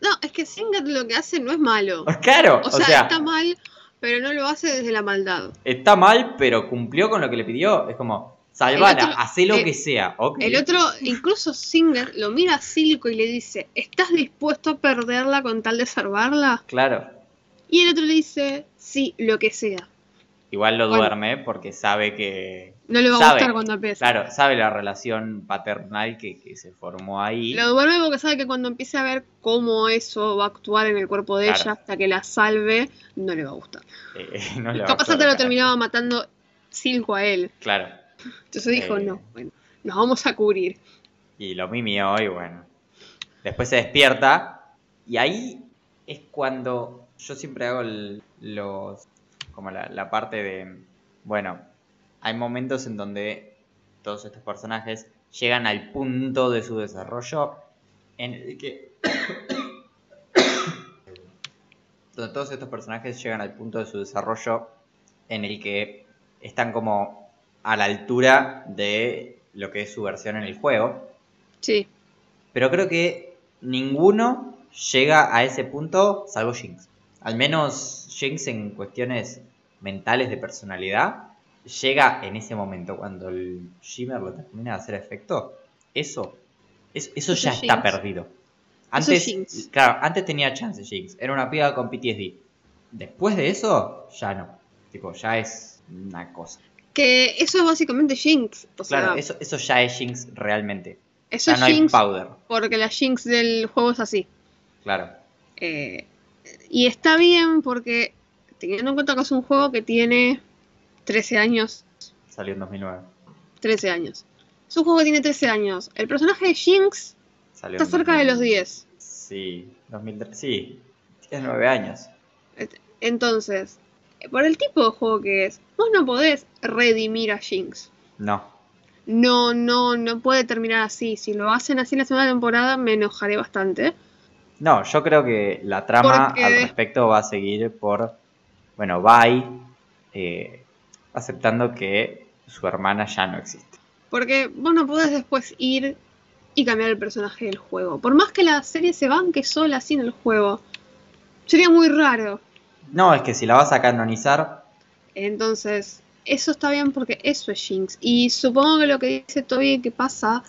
No, es que Singer lo que hace no es malo. Claro, O sea, está mal, pero no lo hace desde la maldad. está mal, pero cumplió con lo que le pidió. Es como, salvala, hacé lo eh, que sea. El otro, incluso Singer, lo mira a Silco y le dice, ¿estás dispuesto a perderla con tal de salvarla? Claro. Y el otro le dice, sí, lo que sea. Igual lo Bueno. duerme porque sabe que. No le va a sabe, gustar cuando empiece. Claro, sabe la relación paternal que, que se formó ahí. Lo duerme porque sabe que cuando empiece a ver cómo eso va a actuar en el cuerpo de Claro. ella hasta que la salve, no le va a gustar. Eh, no le va a Capaz hasta lo terminaba matando Silco a él. Claro. Entonces dijo, Eh. no, bueno, nos vamos a cubrir. Y lo mimió y bueno. Después se despierta. Y ahí es cuando yo siempre hago el- los. como la, la parte de. Bueno, hay momentos en donde todos estos personajes llegan al punto de su desarrollo en el que. donde todos estos personajes llegan al punto de su desarrollo en el que están como a la altura de lo que es su versión en el juego. Sí, Pero creo que ninguno llega a ese punto salvo Jinx. Al menos Jinx en cuestiones mentales de personalidad llega en ese momento cuando el Shimmer lo termina de hacer efecto. Eso Es- eso Eso ya es está perdido. Es Antes, claro, antes tenía chance Jinx. Era una piba con PTSD. Después de eso, ya no. Tipo, ya es una cosa. Que eso es básicamente Jinx. O sea, Claro, eso, eso ya es Jinx realmente. eso Ya es no hay Jinx powder. porque la Jinx del juego es así. Claro. Eh, y está bien porque, teniendo en cuenta que es un juego que tiene 13 años, Salió en 2009. 13 años. Es un juego que tiene 13 años. El personaje de Jinx Salió está cerca de 2000. los 10. Sí, 2003. Sí, tiene 9 años. Entonces, por el tipo de juego que es, vos no podés redimir a Jinx. No. No, no, no puede terminar así. Si lo hacen así en la segunda temporada, me enojaré bastante. No, yo creo que la trama Porque- al respecto va a seguir por, bueno, Vi eh, aceptando que su hermana ya no existe. Porque vos no podés después ir y cambiar el personaje del juego. Por más que la serie se banque sola así en el juego, sería muy raro. No, es que si la vas a canonizar, Entonces, eso está bien porque eso es Jinx. Y supongo que lo que dice Toby que pasa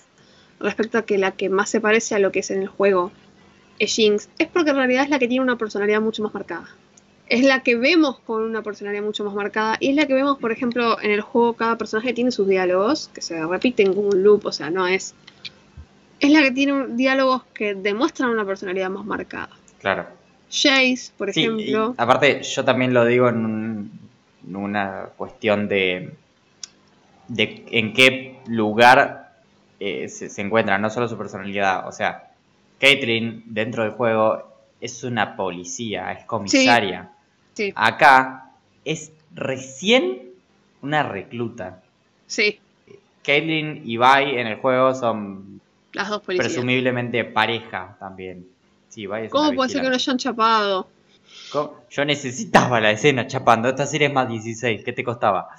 respecto a que la que más se parece a lo que es en el juego es Jinx, es porque en realidad es la que tiene una personalidad mucho más marcada. Es la que vemos con una personalidad mucho más marcada y es la que vemos, por ejemplo, en el juego cada personaje tiene sus diálogos que se repiten como un loop, o sea, no es... Es la que tiene diálogos que demuestran una personalidad más marcada. claro. Jace, por Sí, y ejemplo, aparte, yo también lo digo en, un- en una cuestión de, de en qué lugar eh, se, se encuentra, no solo su personalidad. O sea, Caitlyn dentro del juego es una policía, es comisaria. sí, Acá es recién una recluta. sí, Caitlyn y Vi en el juego son las dos policías. presumiblemente pareja también. Sí, ¿Cómo puede ser que no vigilante. hayan chapado? Yo necesitaba la escena chapando. Esta serie es más 16. ¿Qué te costaba?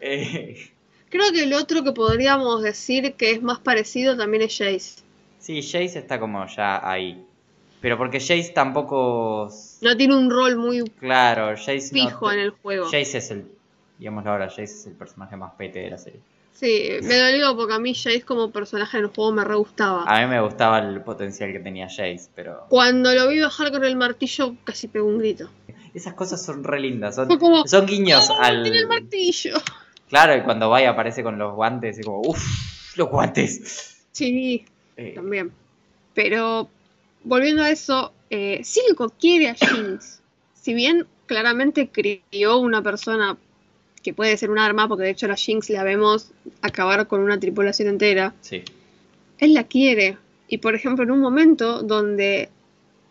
Eh, Creo que el otro que podríamos decir que es más parecido también es Jace. sí, Jace está como ya ahí. Pero porque Jace tampoco. No tiene un rol muy Claro, Jace. fijo en el juego. Jace es el. Digámoslo ahora, Jace es el personaje más pete de la serie. Sí, me dolió porque a mí Jace como personaje en el juego me re gustaba. A mí me gustaba el potencial que tenía Jace, pero. Cuando lo vi bajar con el martillo casi pegó un grito. Esas cosas son re lindas. Son, Fue como, son guiños ¡Oh, al. tiene el martillo! Claro, y cuando Vi aparece con los guantes, es como, uff, los guantes. Sí, Eh, también. Pero volviendo a eso, eh, Silco quiere a Jinx. Si bien claramente crió una persona que puede ser un arma, porque de hecho a la Jinx la vemos acabar con una tripulación entera, sí. él la quiere. Y por ejemplo, en un momento donde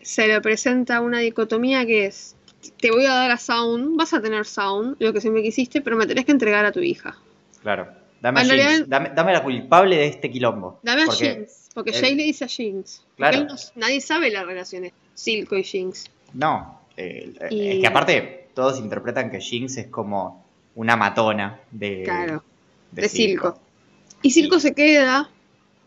se le presenta una dicotomía que es, te voy a dar a Sound, vas a tener Sound, lo que siempre quisiste, pero me tenés que entregar a tu hija. Claro. Dame, a Jinx, realidad- dame, dame la culpable de este quilombo. Dame a Porque- Jinx, porque él- Jay le dice a Jinx. Claro. él no- nadie sabe las relaciones Silco y Jinx. No, eh, Y- es que aparte todos interpretan que Jinx es como una matona de, Claro, de. Silco. Y Silco se queda,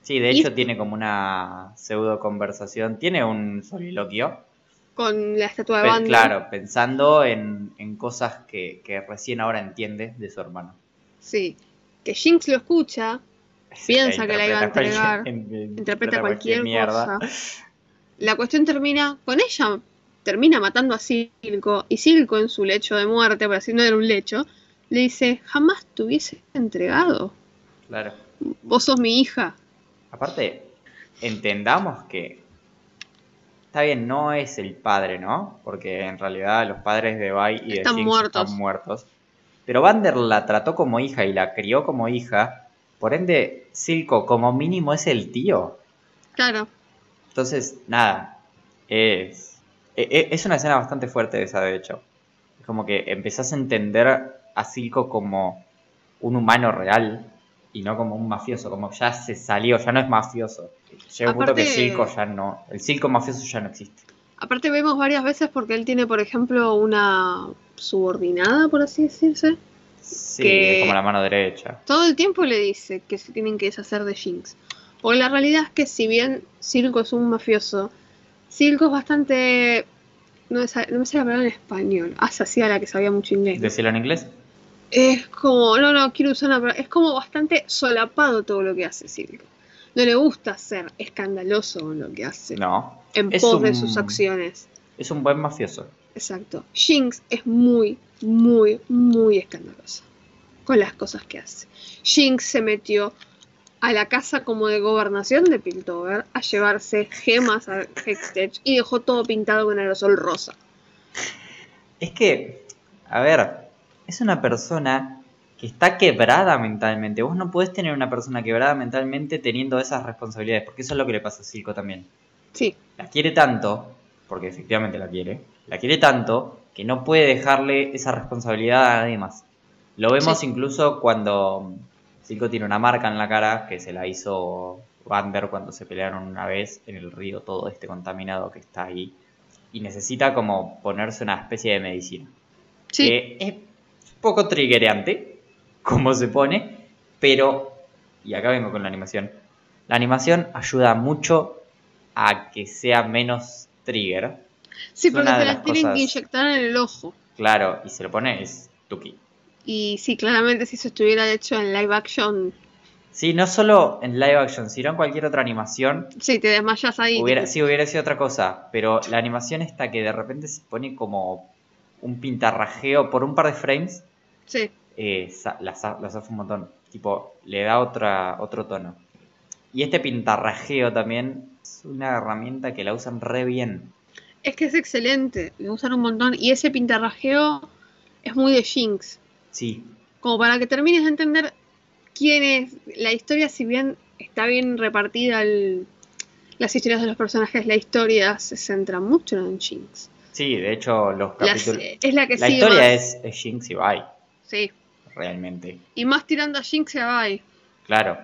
Sí, de Y- hecho tiene como una pseudo conversación, tiene un soliloquio, con la estatua de Banda. claro, pensando en, en cosas que, que recién ahora entiende de su hermano. Sí. Que Jinx lo escucha, Piensa que la iba a entregar, cualquier- interpreta cualquier mierda. cosa. La cuestión termina con ella, termina matando a Silco, y Silco en su lecho de muerte, por así no era un lecho, le dice, jamás te hubiese entregado. Claro. Vos sos mi hija. Aparte, entendamos que está bien, no es el padre, ¿no? Porque en realidad los padres de Vi y de Están Jinx muertos. están muertos. Pero Vander la trató como hija y la crió como hija. Por ende, Silco como mínimo es el tío. Claro. Entonces, nada, es, e- e- es una escena bastante fuerte esa, de hecho. Es como que empezás a entender a Silco como un humano real y no como un mafioso, como ya se salió, ya no es mafioso. Llega un punto que Silco ya no, el Silco mafioso ya no existe. Aparte vemos varias veces porque él tiene, por ejemplo, una subordinada, por así decirse. Sí, Que- es como la mano derecha. Todo el tiempo le dice que se tienen que deshacer de Jinx. Porque la realidad es que si bien Silco es un mafioso, Silco es bastante... No me sale, no me sale la palabra en español. Ah, se hacía la que sabía mucho inglés. Decirlo en inglés. Es como... No, no, quiero usar una palabra. Es como bastante solapado todo lo que hace Silco. No le gusta ser escandaloso en lo que hace. No. en pos de sus acciones. Es un buen mafioso. Exacto. Jinx es muy, muy, muy escandalosa con las cosas que hace. Jinx se metió a la casa como de gobernación de Piltover a llevarse gemas a Hextech y dejó todo pintado con aerosol rosa. Es que, a ver, es una persona que está quebrada mentalmente. Vos no podés tener una persona quebrada mentalmente teniendo esas responsabilidades, porque eso es lo que le pasa a Silco también. Sí, La quiere tanto, porque efectivamente la quiere, la quiere tanto que no puede dejarle esa responsabilidad a nadie más. Lo vemos Sí. incluso cuando Silco tiene una marca en la cara que se la hizo Vander cuando se pelearon una vez en el río todo este contaminado que está ahí. Y necesita como ponerse una especie de medicina. sí. Que es poco triggereante, como se pone, pero, y acá vengo con la animación, la animación ayuda mucho a que sea menos trigger, sí, es porque se las tienen cosas- que inyectar en el ojo. claro, y se lo pone es Tuki. Y sí, claramente si eso estuviera hecho en live action, Sí, no solo en live action, sino en cualquier otra animación, sí, te desmayas ahí. hubiera, sí hubiera sido otra cosa, pero la animación esta que de repente se pone como un pintarrajeo por un par de frames, Sí, eh, sa- la, za- la zafa un montón. Tipo, le da otra, otro tono. Y este pintarrajeo también es una herramienta que la usan re bien. es que es excelente, me gustan un montón. Y ese pintarrajeo es muy de Jinx. Sí, como para que termines de entender quién es la historia, si bien está bien repartida el- las historias de los personajes, la historia se centra mucho en Jinx. sí, de hecho los capítulos... es la que La historia más. es, es Jinx y Vi, Sí, realmente. y más tirando a Jinx y a Vi. Claro.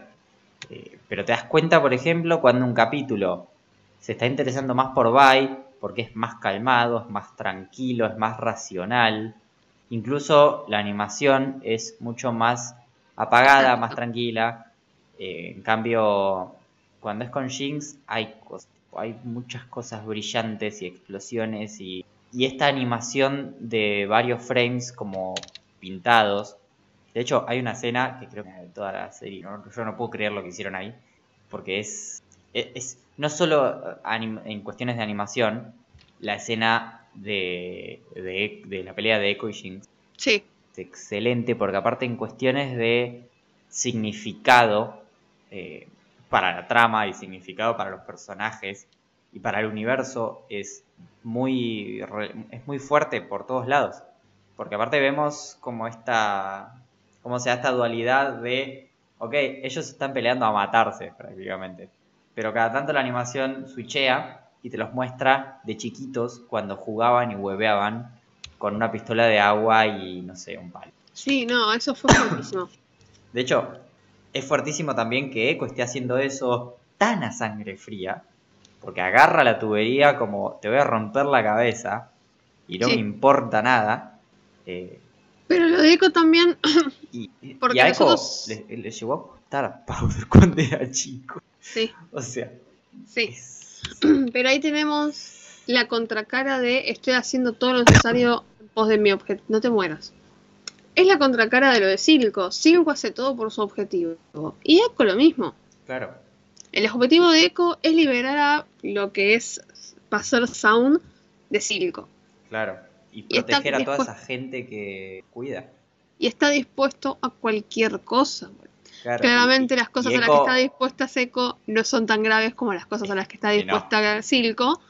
Eh, pero te das cuenta, por ejemplo, cuando un capítulo se está interesando más por Vi, porque es más calmado, es más tranquilo, es más racional. Incluso la animación es mucho más apagada, Exacto. más tranquila. Eh, en cambio, cuando es con Jinx hay, hay muchas cosas brillantes y explosiones y, y esta animación de varios frames como pintados. De hecho, hay una escena que creo que de toda la serie, ¿no? yo no puedo creer lo que hicieron ahí, porque es, es, es- no solo anim- en cuestiones de animación, la escena de, de, de la pelea de Echo y Jinx Sí, es excelente, porque aparte en cuestiones de significado eh, para la trama y significado para los personajes y para el universo es muy, es muy fuerte por todos lados. Porque aparte vemos como esta, como se da esta dualidad de, ok, ellos están peleando a matarse prácticamente. Pero cada tanto la animación switchea y te los muestra de chiquitos cuando jugaban y hueveaban con una pistola de agua y no sé, un palo. sí, no, eso fue buenísimo. De hecho, es fuertísimo también que Echo esté haciendo eso tan a sangre fría, porque agarra la tubería como te voy a romper la cabeza y no Sí. me importa nada. Eh, Pero lo de Echo también, y, y Porque a Echo nosotros- le, le llegó a costar a Powder cuando era chico. sí, O sea, sí. es- Pero ahí tenemos la contracara de estoy haciendo todo lo necesario en pos de mi objetivo. No te mueras. Es la contracara de lo de Silco. Silco hace todo por su objetivo. Y Echo lo mismo. claro, El objetivo de Echo es liberar a lo que es pasar Sound de Silco. claro. Y proteger a toda esa gente que cuida. Y está dispuesto a cualquier cosa. Claro, Claramente y- las cosas a las que está dispuesta Seco no son tan graves como las cosas a las que está Y no. dispuesta Silco.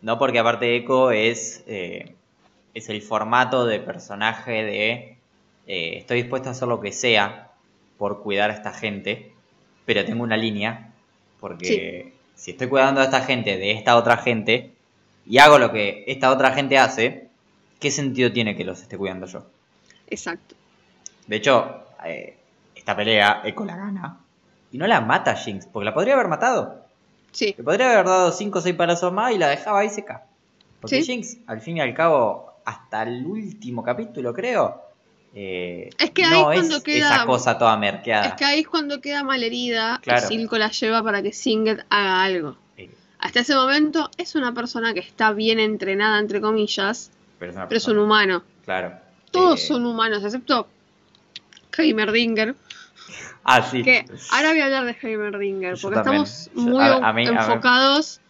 No, porque aparte Echo es, eh, es el formato de personaje de eh, estoy dispuesto a hacer lo que sea por cuidar a esta gente, pero tengo una línea, porque si estoy cuidando a esta gente de esta otra gente y hago lo que esta otra gente hace, ¿qué sentido tiene que los esté cuidando yo? Exacto. De hecho, eh, esta pelea Echo la gana y no la mata Jinx, porque la podría haber matado. Sí, Le podría haber dado 5 o 6 palazos más y la dejaba ahí seca. Porque Sí. Jinx, al fin y al cabo, hasta el último capítulo, creo, eh, Es que ahí no es cuando queda- esa cosa toda merqueada. es que ahí es cuando queda malherida Claro. y Silco la lleva para que Singet haga algo. Hasta ese momento es una persona que está bien entrenada, entre comillas, pero es una pero es un humano. Claro. Todos Eh, son humanos, excepto Heimerdinger. Ah, sí. Que ahora voy a hablar de Heimerdinger, Yo porque también. estamos muy a- a mí- a mí- enfocados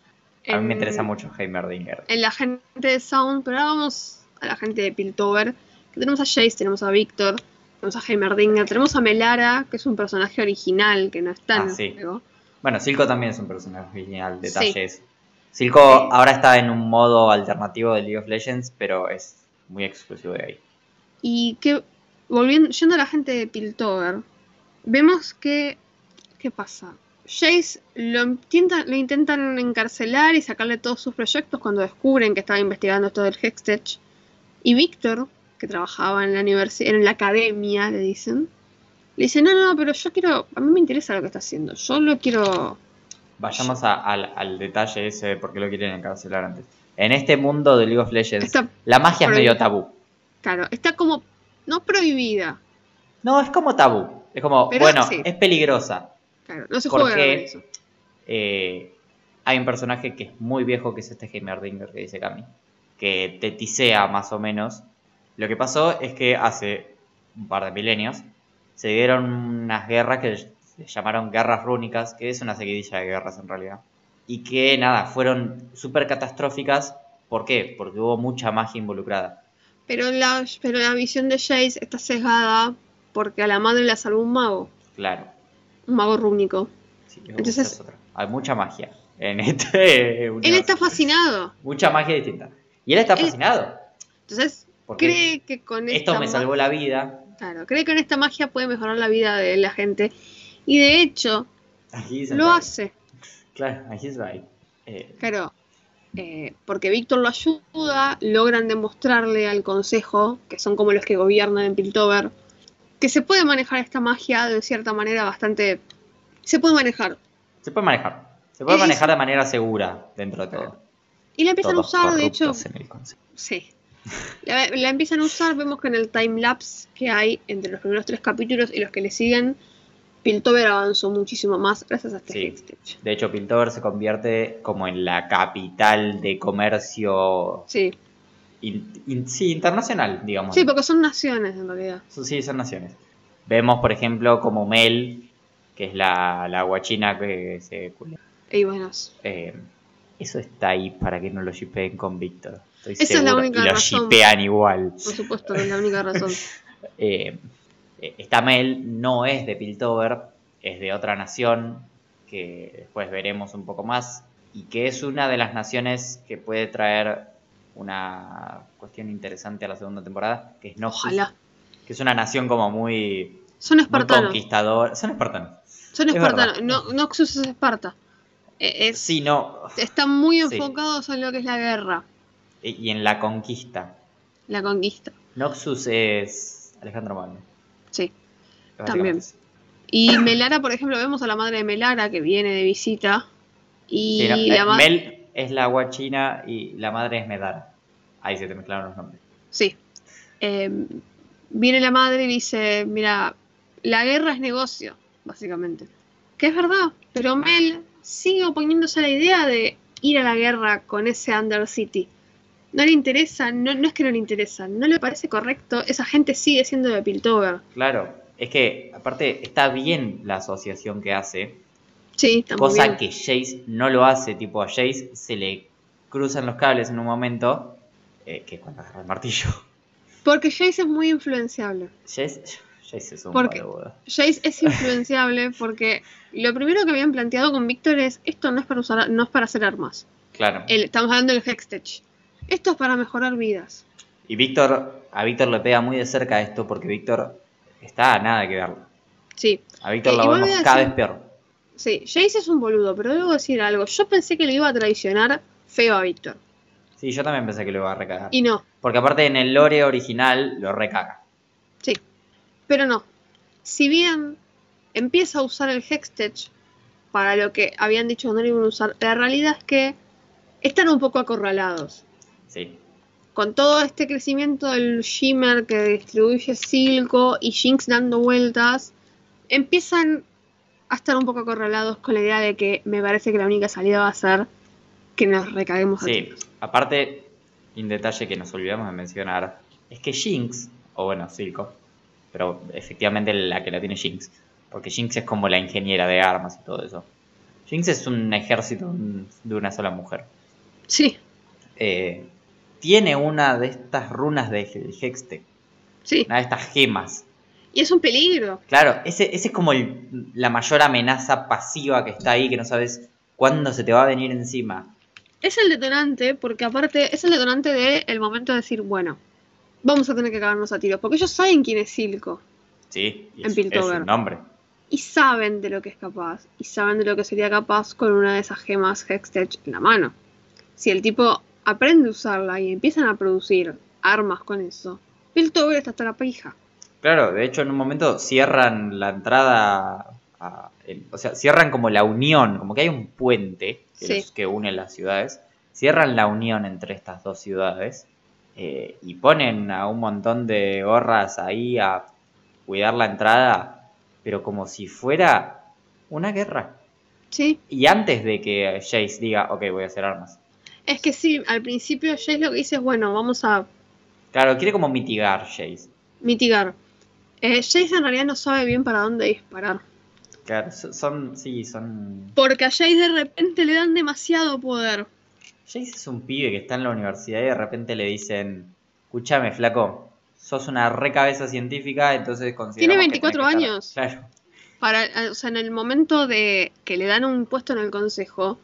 A mí me en- interesa mucho Heimerdinger. en la gente de Sound, pero ahora vamos a la gente de Piltover. Que tenemos a Jace, tenemos a Victor, tenemos a Heimerdinger, tenemos a Melara, que es un personaje original que no está en Ah, el sí. juego. Bueno, Silco también es un personaje original, Sí. Silco Sí. ahora está en un modo alternativo de League of Legends, pero es muy exclusivo de ahí. Y que, volviendo, yendo a la gente de Piltover, vemos que. ¿Qué pasa? Jace lo, intenta- lo intentan encarcelar y sacarle todos sus proyectos cuando descubren que estaba investigando esto del Hextech. Y Víctor, que trabajaba en la universidad, en la academia, le dicen, le dice, no, no, pero yo quiero, a mí me interesa lo que está haciendo, yo lo quiero... Vayamos a- al, al detalle ese de por qué lo quieren encarcelar antes. En este mundo de League of Legends, Está, la magia es medio tabú. claro, está como, no prohibida, No, es como tabú. Es como, Pero bueno, sí. es peligrosa. claro, no se ¿Por juega eso. Eh, hay un personaje que es muy viejo, que es este Heimerdinger que dice Cami, que te tisea más o menos. Lo que pasó es que hace un par de milenios se dieron unas guerras que se llamaron guerras rúnicas, que es una seguidilla de guerras en realidad. Y que nada, fueron súper catastróficas. ¿Por qué? Porque hubo mucha magia involucrada. Pero la, pero la visión de Jace está sesgada porque a la madre la salvó un mago, Claro. un mago rúnico. Sí, Entonces-. Hay mucha magia en este Él universo. está fascinado. Mucha magia distinta. Y él está Él- fascinado. Entonces, Porque cree que con esta esto me salvó la vida. Claro, cree que con esta magia puede mejorar la vida de la gente. Y de hecho, lo hace. Claro, he's right. Eh, Claro. eh, porque Víctor lo ayuda, logran demostrarle al consejo, que son como los que gobiernan en Piltover, que se puede manejar esta magia de cierta manera bastante. Se puede manejar. se puede manejar. Se puede Es- manejar de manera segura dentro de todo. Y la empiezan Todos a usar, de hecho. Sí. La, la empiezan a usar, vemos que en el timelapse que hay entre los primeros tres capítulos y los que le siguen, Piltover avanzó muchísimo más gracias a este Sí. Hextech. De hecho, Piltover se convierte como en la capital de comercio Sí. in- in- sí, internacional, digamos. sí, porque son naciones en realidad. Sí, son naciones. Vemos, por ejemplo, como Mel, que es la, la guachina que se culea. Y bueno, Eh, eso está ahí para que no lo shippeen con Víctor. Estoy Esa es la única y lo razón. shippean igual. por supuesto, es la única razón. Eh, esta Mel no es de Piltover, es de otra nación que después veremos un poco más y que es una de las naciones que puede traer una cuestión interesante a la segunda temporada, que es Noxus, Ojalá. que es una nación como muy, Son muy espartanos. conquistadora. Son espartanos. Son es espartanos. No, Noxus es Esparta. Eh, es- Sí, no. Están muy Sí. enfocados en lo que es la guerra, Y y en la conquista. la conquista. Noxus es Alejandro Magno. Sí. También. Y Melara, por ejemplo, vemos a la madre de Melara que viene de visita. Y Sí, no, la eh, Mel es la guachina y la madre es Medara. Ahí se te mezclaron los nombres. Sí. Eh, viene la madre y dice, mira, la guerra es negocio, básicamente. Que es verdad, pero Mel sigue oponiéndose a la idea de ir a la guerra con ese Undercity. No le interesa, no, no es que no le interesa, no le parece correcto, esa gente sigue siendo de Piltover. Claro, es que aparte está bien la asociación que hace, Sí, está muy cosa bien. que Jace no lo hace, tipo a Jace se le cruzan los cables en un momento, eh, que es cuando agarra el martillo. Porque Jace es muy influenciable. Jace, Jace es un ¿Por qué? boludo. Jace es influenciable porque lo primero que habían planteado con Víctor es esto no es para usar, no es para hacer armas. Claro. El- estamos hablando del Hextech. Esto es para mejorar vidas. Y Víctor, a Víctor le pega muy de cerca esto porque Víctor está a nada que verlo. Sí, A Víctor Eh, lo vemos cada vez peor. sí. Jace es un boludo, pero debo decir algo. Yo pensé que le iba a traicionar feo a Víctor. Sí, yo también pensé que lo iba a recagar. Y no, Porque aparte en el lore original lo recaga. sí. Pero no. Si bien empieza a usar el Hextech para lo que habían dicho que no lo iban a usar, la realidad es que están un poco acorralados. Sí. con todo este crecimiento del Shimmer que distribuye Silco y Jinx dando vueltas, empiezan a estar un poco acorralados con la idea de que me parece que la única salida va a ser que nos recaguemos a Sí, aparte, un detalle que nos olvidamos de mencionar, es que Jinx, o bueno, Silco, pero efectivamente la que la tiene Jinx, Porque Jinx es como la ingeniera de armas y todo eso. Jinx es un ejército de una sola mujer. Sí, Eh, tiene una de estas runas de Hextech. sí. Una de estas gemas. Y es un peligro. Claro, ese, ese es como el- la mayor amenaza pasiva que está ahí, que no sabes cuándo se te va a venir encima. Es el detonante, porque aparte es el detonante del el momento de decir, bueno, vamos a tener que cagarnos a tiros. Porque ellos saben quién es Silco. Sí, y En es, es un nombre. Y saben de lo que es capaz. Y saben de lo que sería capaz con una de esas gemas Hextech en la mano. Si el tipo aprende a usarla y empiezan a producir armas con eso, Piltover está hasta la pija. Claro, de hecho en un momento cierran la entrada, a- el- o sea, cierran como la unión, como que hay un puente que, Sí. los- que une las ciudades, cierran la unión entre estas dos ciudades eh, y ponen a un montón de gorras ahí a cuidar la entrada, pero como si fuera una guerra. Sí, Y antes de que Jace diga, ok, voy a hacer armas. Es que sí, al principio Jace lo que dice es, bueno, vamos a Claro, quiere como mitigar Jace. mitigar. Eh, Jace en realidad no sabe bien para dónde disparar. Claro, so- son, sí, son... Porque a Jace de repente le dan demasiado poder. Jace es un pibe que está en la universidad y de repente le dicen, escúchame, flaco, sos una recabeza científica, entonces Tiene que 24 tenés que estar-". años. Claro, Para, eh, o sea, en el momento de que le dan un puesto en el consejo,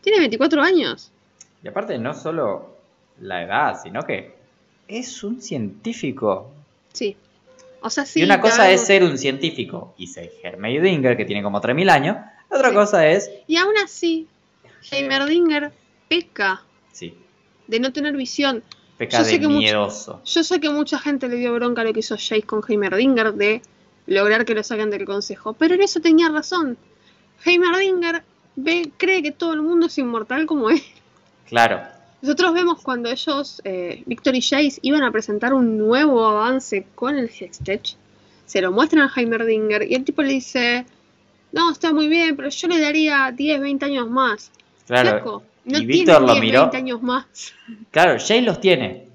tiene 24 años. Y aparte no solo la edad, sino que es un científico. Sí. O sea, sí. y una cosa es ser un científico y ser Heimerdinger, que tiene como 3.000 años, otra Sí. cosa es... Y aún así, Heimerdinger peca Sí, de no tener visión. peca Yo sé de que miedoso. Yo sé que mucha gente le dio bronca a lo que hizo Jace con Heimerdinger de lograr que lo saquen del consejo, pero en eso tenía razón. Heimerdinger ve, cree que todo el mundo es inmortal como él. Claro, Nosotros vemos cuando ellos, eh, Victor y Jace, iban a presentar un nuevo avance con el Hextech, se lo muestran a Heimerdinger y el tipo le dice, no, está muy bien, pero yo le daría 10, 20 años más. claro. Flaco, no y tiene Víctor lo 10, miró. 20 años más. Claro, Jay los tiene.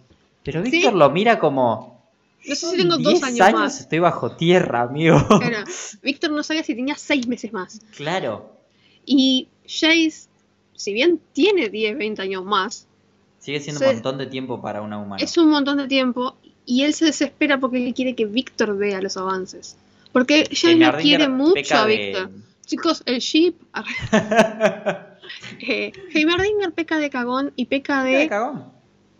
Pero Víctor lo mira como. No sé si "Son tengo dos 10 años más". estoy bajo tierra, amigo. Claro, Víctor no sabía si tenía 6 meses más. claro. Y Jace, si bien tiene 10, 20 años más, Sigue siendo un montón de tiempo para una humana. es un montón de tiempo y él se desespera porque él quiere que Víctor vea los avances. Porque no Heimerdinger quiere mucho a de- Víctor. Chicos, el Sheep. eh, Heimerdinger peca de cagón y peca Peca de de. cagón.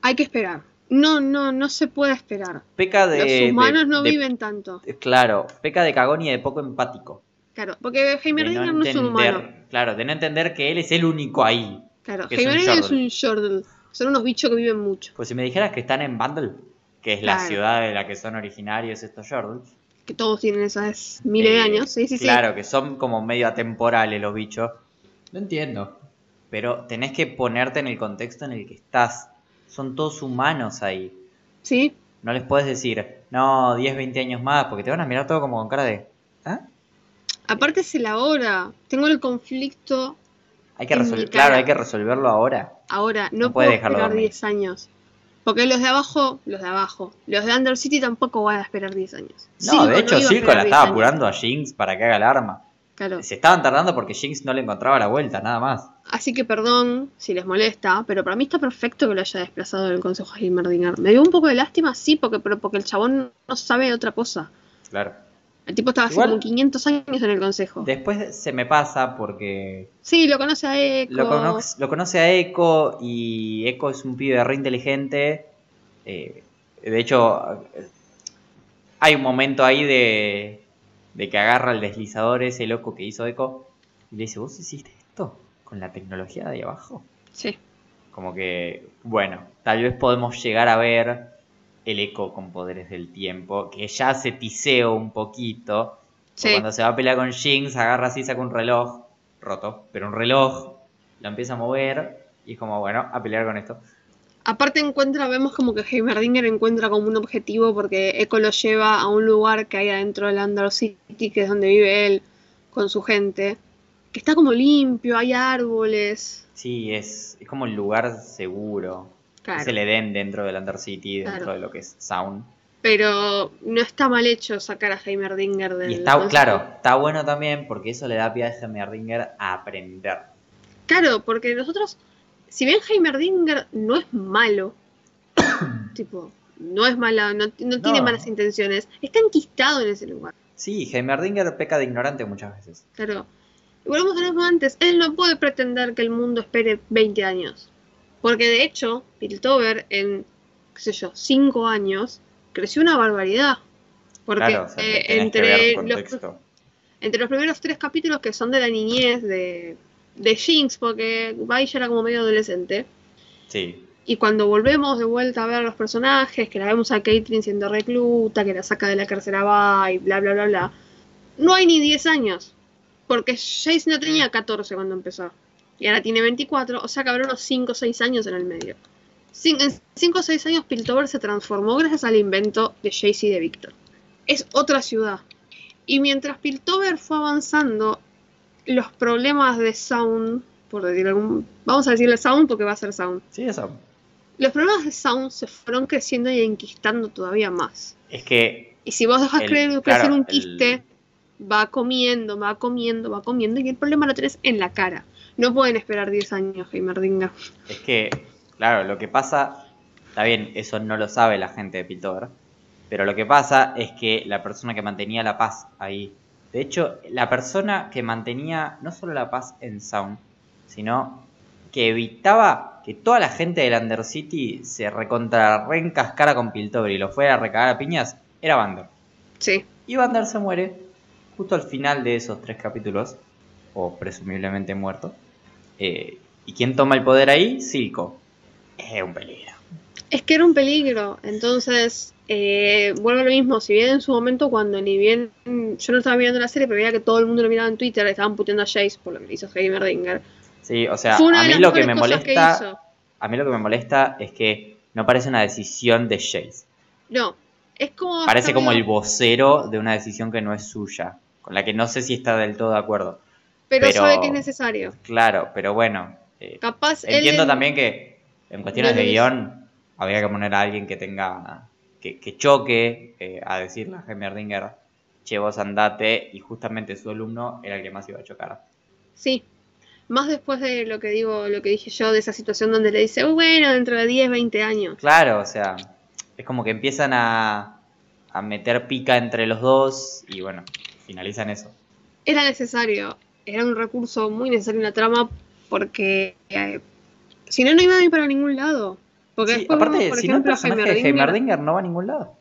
Hay que esperar. No, no, no se puede esperar. Peca de. Los humanos de- no de- viven tanto. Claro, peca de cagón y de poco empático. Claro, porque De Heimerdinger no no, es un humano. Claro, de no entender que él es el único ahí. Claro, que es un Yordle. Son unos bichos que viven mucho. Pues si me dijeras que están en Bundle, que es la ciudad de la que son originarios estos Yordles. Que todos tienen esas miles de eh, años. Sí, sí, sí. Claro, que son como medio atemporales los bichos. Lo entiendo. Pero tenés que ponerte en el contexto en el que estás. Son todos humanos ahí. Sí, No les puedes decir, no, 10, 20 años más, porque te van a mirar todo como con cara de. Aparte es la hora. Tengo el conflicto Hay que resolver. Claro, hay que resolverlo ahora. ahora. No, No puede puedo esperar dormir. 10 años. Porque los de abajo, los de abajo, los de Under City tampoco van a esperar 10 años. No, Silco de hecho, Silco esperar la 10 estaba años. apurando a Jinx para que haga el arma. Claro. Se estaban tardando porque Jinx no le encontraba la vuelta, nada más. Así que perdón si les molesta, pero para mí está perfecto que lo haya desplazado del Consejo a Heimerdinger. Me dio un poco de lástima, sí, porque, pero porque el chabón no sabe de otra cosa. Claro. El tipo estaba hace Igual- como 500 años en el Consejo. Después se me pasa porque Sí, lo conoce a Echo. Lo conoce a Echo y Echo es un pibe re inteligente. Eh, de hecho, eh, hay un momento ahí de, de que agarra el deslizador ese loco que hizo Echo y le dice, ¿vos hiciste esto con la tecnología de ahí abajo? Sí, Como que, bueno, tal vez podemos llegar a ver el Echo con poderes del tiempo, que ya se tiseó un poquito. sí. Cuando se va a pelear con Jinx, agarra así, saca un reloj, roto, pero un reloj, lo empieza a mover y es como, bueno, a pelear con esto. Aparte encuentra, vemos como que Heimerdinger encuentra como un objetivo porque Echo lo lleva a un lugar que hay adentro del Under City, que es donde vive él con su gente, que está como limpio, hay árboles. Sí, es, es como el lugar seguro. Claro. Es el Edén dentro del Under City, dentro Claro. de lo que es Sound. Pero no está mal hecho sacar a Heimerdinger del Y está, claro, está bueno también porque eso le da pie a Heimerdinger a aprender. Claro, porque nosotros, si bien Heimerdinger no es malo, tipo, no es mala, no, no tiene No. malas intenciones, está enquistado en ese lugar. Sí, Heimerdinger peca de ignorante muchas veces. Claro. Y volvemos a lo mismo antes, él no puede pretender que el mundo espere 20 años. Porque de hecho, Piltover en, qué sé yo, 5 años, creció una barbaridad. Porque claro, o sea, eh, entre, los, contexto. entre los primeros tres capítulos que son de la niñez de, de Jinx, porque Vi ya era como medio adolescente, Sí, y cuando volvemos de vuelta a ver a los personajes, que la vemos a Caitlyn siendo recluta, que la saca de la cárcel a Vi, bla, bla, bla, bla, no hay ni 10 años. Porque Jace no tenía 14 cuando empezó. Y ahora tiene 24, o sea que habrá unos 5 o 6 años en el medio. Cin- en 5 o 6 años Piltover se transformó gracias al invento de Jace y de Victor. Es otra ciudad. Y mientras Piltover fue avanzando, los problemas de Sound, por decir algún... Vamos a decirle Sound porque va a ser Sound. sí, eso. Los problemas de Sound se fueron creciendo y enquistando todavía más. Es que, Y si vos dejas El- creer- crecer claro, un el- quiste, va comiendo, va comiendo, va comiendo, y el problema lo tenés en la cara. No pueden esperar 10 años, Heimerdinger. es que, claro, lo que pasa, está bien, eso no lo sabe la gente de Piltover, pero lo que pasa es que la persona que mantenía la paz ahí, de hecho, la persona que mantenía no solo la paz en Sound, sino que evitaba que toda la gente del Undercity se recontra reencascara con Piltover y lo fuera a recagar a piñas, era Vander. Sí. Y Vander se muere justo al final de esos tres capítulos, o presumiblemente muerto. Eh, ¿Y quién toma el poder ahí? Silco. Es un peligro. Es que era un peligro. Entonces, eh, vuelvo a lo mismo. Si bien en su momento, cuando ni bien yo no estaba mirando la serie, pero veía que todo el mundo lo miraba en Twitter, estaban puteando a Jace por lo que hizo Heimerdinger. Sí, o sea, a mí lo que me que molesta, a mí lo que me molesta es que no parece una decisión de Jace. No, es como. Parece como el vocero de una decisión que no es suya, con la que no sé si está del todo de acuerdo. Pero, pero- sabe que es necesario. Claro, pero bueno, eh, Capaz Entiendo en- también que en cuestiones de guion había que poner a alguien que tenga. que, que choque eh, a decirle a Heimerdinger, che, vos andate, y justamente su alumno era el que más iba a chocar. Sí. Más después de lo que digo, lo que dije yo, de esa situación donde le dice, "Oh, bueno, dentro de 10, 20 años. Claro, o sea, es como que empiezan a, a meter pica entre los dos y bueno, finalizan eso. Era necesario. Era un recurso muy necesario en la trama porque eh, si no, no iba a ir para ningún lado. Porque Sí, después aparte, vemos, por si no el ejemplo, personaje de Heimerdinger- Heimerdinger no va a ningún lado.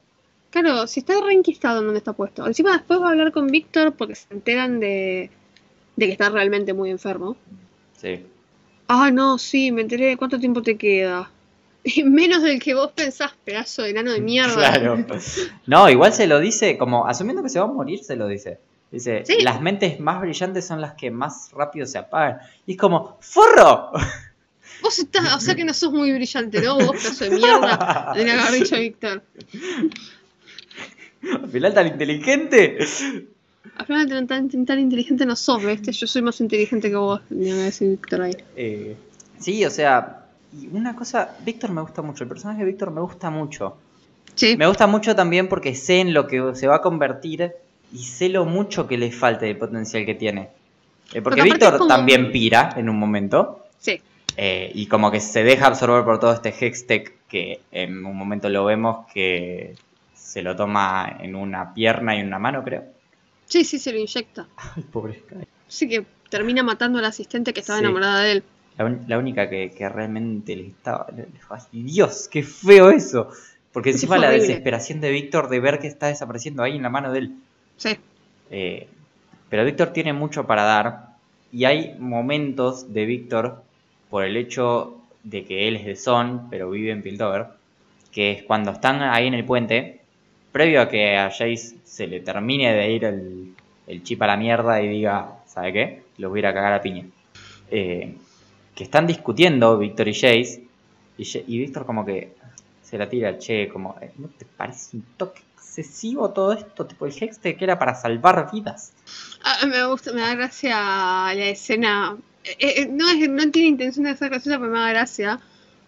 Claro, si está reenquistado en donde está puesto. Encima después va a hablar con Víctor porque se enteran de, de que está realmente muy enfermo. Sí. Ah, no, sí, me enteré de cuánto tiempo te queda. Menos del que vos pensás, pedazo de enano de mierda. Claro. No, igual se lo dice, como asumiendo que se va a morir, se lo dice. Dice, Sí. las mentes más brillantes son las que más rápido se apagan. Y es como, ¡forro! Vos estás, o sea que no sos muy brillante, ¿no? Vos, pedazo de mierda. Que haber dicho Víctor. Al final tan inteligente. Al final tan, tan, tan inteligente no sos, ¿viste? Yo soy más inteligente que vos, que decir Víctor ahí. Eh, sí, o sea, y una cosa, Víctor me gusta mucho, el personaje de Víctor me gusta mucho. Sí. Me gusta mucho también porque sé en lo que se va a convertir y sé lo mucho que le falta de potencial que tiene. Eh, porque Víctor como- también pira en un momento. Sí. eh, y como que se deja absorber por todo este Hextech que en un momento lo vemos que se lo toma en una pierna y en una mano, creo. Sí, sí, se lo inyecta. Ay, pobre Sky. Así que termina matando a la asistente que estaba Sí. enamorada de él. La, un- la única que, que realmente le estaba. le- le- ay, Dios, qué feo eso. Porque Sí, encima la horrible. desesperación de Víctor de ver que está desapareciendo ahí en la mano de él. Eh, pero Víctor tiene mucho para dar. Y hay momentos de Víctor, por el hecho de que él es de Son, pero vive en Piltover, que es cuando están ahí en el puente, previo a que a Jace se le termine de ir el, chip a la mierda y diga, ¿sabe qué? Los voy a ir a cagar a piña. Eh, que están discutiendo Víctor y Jace, y, Ja- y Víctor como que se la tira, che, como, eh, ¿no te parece un toque excesivo todo esto? Tipo, el Hexte que era para salvar vidas. Ah, me gusta, me da gracia la escena. Eh, eh, no, es, no tiene intención de ser graciosa, pero me da gracia.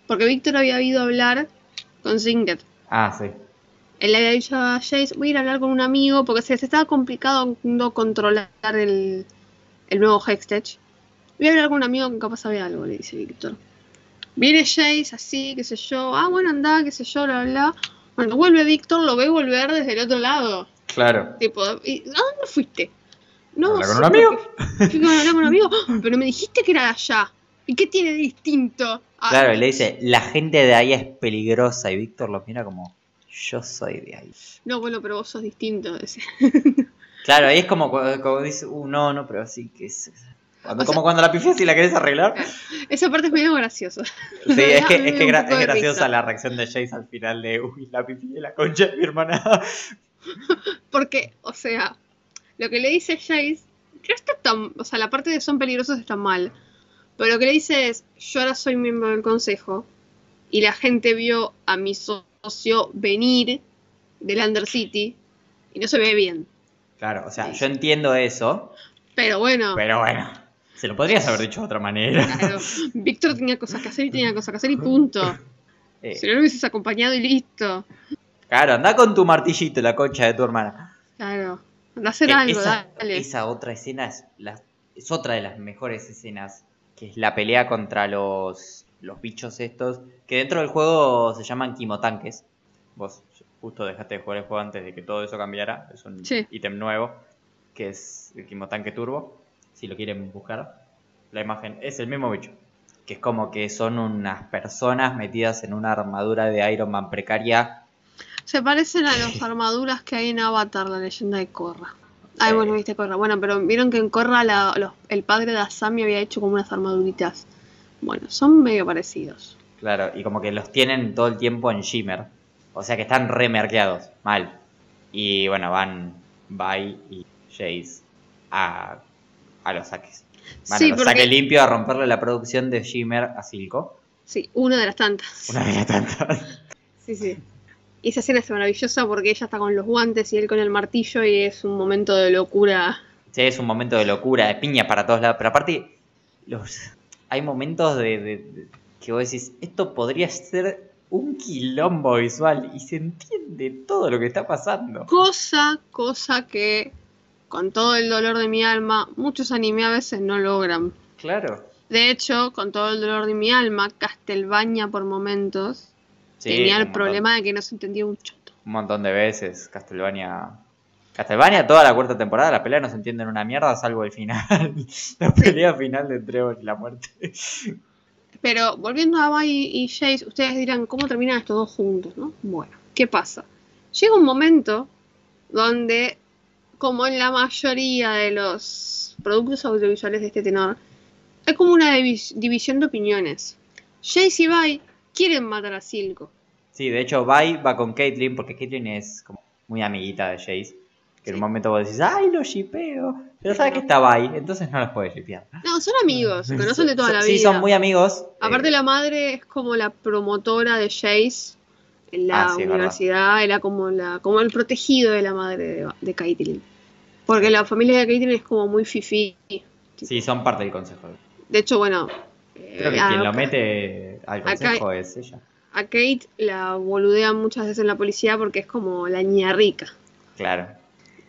Porque Víctor había oído hablar con Zinget. Ah, sí. Él le había dicho a Jace, voy a ir a hablar con un amigo porque se, se estaba complicado controlar el, el nuevo Hextech. Voy a hablar con un amigo que capaz sabe algo, le dice Víctor. Viene Jace así, qué sé yo. Ah, bueno, anda, qué sé yo, bla, bla. bla. Cuando vuelve Víctor, lo ve volver desde el otro lado. Claro. Tipo, ¿y ¿a dónde fuiste? No, ¿Hablar con un amigo? Fui con un amigo, pero me dijiste que era de allá. ¿Y qué tiene de distinto? Ah, Claro, y le dice, la gente de ahí es peligrosa. Y Víctor lo mira como, yo soy de ahí. No, bueno, pero vos sos distinto. dice. Claro, ahí es como, como dice, uh, no, no, pero sí que es. Cuando, O sea- como cuando la pifias y la querés arreglar. Esa parte es medio graciosa. Sí, es que, es que gra- es graciosa la reacción de Jace al final de, uy, la pifi de la concha de mi hermana. Porque, o sea, lo que le dice Jace no está tan. O sea, la parte de son peligrosos está mal. Pero lo que le dice es: Yo ahora soy miembro del consejo. Y la gente vio a mi socio venir del Undercity. Y no se ve bien. Claro, o sea, yo entiendo eso, Pero bueno. pero bueno, se lo podrías haber dicho de otra manera. Claro, Víctor tenía cosas que hacer y tenía cosas que hacer y punto. Eh, Si no lo hubieses acompañado y listo. claro, anda con tu martillito, la concha de tu hermana. Claro. Anda a hacer Eh, algo, esa, dale. esa otra escena es, la- es otra de las mejores escenas, que es la pelea contra los, los bichos estos, que dentro del juego se llaman quimotanques. Vos justo dejaste de jugar el juego antes de que todo eso cambiara, es un Sí. ítem nuevo, que es el quimotanque turbo, si lo quieren buscar. La imagen es el mismo bicho, que es como que son unas personas metidas en una armadura de Iron Man precaria. Se parecen a las armaduras que hay en Avatar, la leyenda de Korra. Ay, Sí. bueno, viste Korra. Bueno, pero vieron que en Korra la- los- el padre de Asami había hecho como unas armaduritas. Bueno, son medio parecidos. Claro, y como que los tienen todo el tiempo en Shimmer. O sea que están remerqueados, mal. Y bueno, van Bai y Jace a, a los saques. Van Sí, a los porque- saques limpios a romperle la producción de Shimmer a Silco. Sí, una de las tantas. Una de las tantas. Sí, sí. Y esa escena es maravillosa porque ella está con los guantes y él con el martillo y es un momento de locura. Sí, es un momento de locura, de piña para todos lados. Pero aparte, los, hay momentos de, de- de- que vos decís, esto podría ser un quilombo visual y se entiende todo lo que está pasando. Cosa, cosa que, con todo el dolor de mi alma, muchos anime a veces no logran. Claro. De hecho, con todo el dolor de mi alma, Castelbaña por momentos Sí, tenía el montón. problema de que no se entendía un choto. un montón de veces. Castlevania. Castlevania, toda la cuarta temporada, la pelea no se entiende en una mierda, salvo el final. la pelea final de Trevor y la muerte. Pero volviendo a Bai y Jace, ustedes dirán, ¿cómo terminan estos dos juntos, no? Bueno, ¿qué pasa? Llega un momento donde, como en la mayoría de los productos audiovisuales de este tenor, hay como una divis- división de opiniones. Jace y Bai quieren matar a Silco. Sí, de hecho, Vi va con Caitlyn, porque Caitlyn es como muy amiguita de Jace. Que en un momento vos decís, ¡ay, lo shipeo! Pero sabes que está Vi, entonces no los puedes shipear. No, son amigos, se conocen de toda la vida. Sí, son muy amigos. Aparte eh, la madre es como la promotora de Jace en la Ah, sí, universidad, era como la como el protegido de la madre de, de Caitlyn. Porque la familia de Caitlyn es como muy fifi. Sí, son parte del consejo. De hecho, bueno, Creo que eh, quien lo mete al consejo es ella. a Kate la boludean muchas veces en la policía porque es como la niña rica. Claro.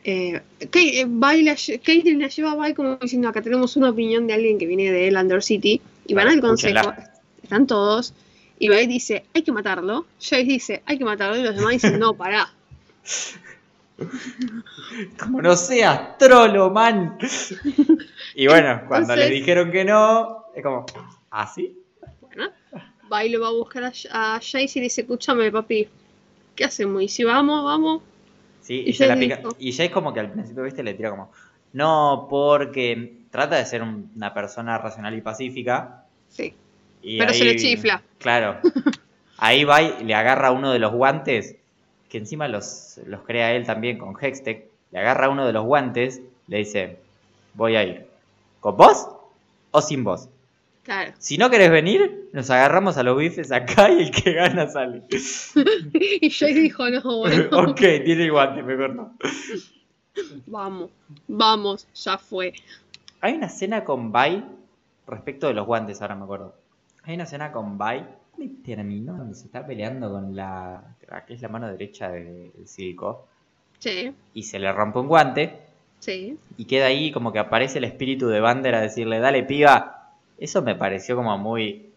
Eh, Kate, eh, la lle- Caitlyn la lleva a como diciendo acá tenemos una opinión de alguien que viene de el Undercity y van al consejo, escúchenla. están todos y Vi dice hay que matarlo, Jace dice hay que matarlo y los demás dicen no, pará. Como no seas trolo, man. Y bueno, cuando Entonces- le dijeron que no, es como, ¿ah, sí? Bueno, Va y lo va a buscar a, a Jace y dice, escúchame papi, ¿qué hacemos? Y si vamos, vamos. Sí, Y y, se la Jay pica- dijo- y Jay como que al principio, viste, le tira como, no, porque trata de ser un- una persona racional y pacífica. Sí. y Pero se le chifla. Claro. Ahí va y le agarra uno de los guantes, que encima los, los crea él también con Hextech. Le agarra uno de los guantes, le dice, voy a ir. ¿Con vos o sin vos? Claro. Si no querés venir, nos agarramos a los bifes acá y el que gana sale. y Jace dijo, no, bueno, ok, tiene el guante, mejor no. vamos, vamos, ya fue. Hay una escena con Bai respecto de los guantes, ahora me acuerdo. Hay una escena con Bai me terminó cuando se está peleando con la. que es la mano derecha del Silco. Sí, Y se le rompe un guante. sí. Y queda ahí como que aparece el espíritu de Bander a decirle, dale piba. Eso me pareció como muy.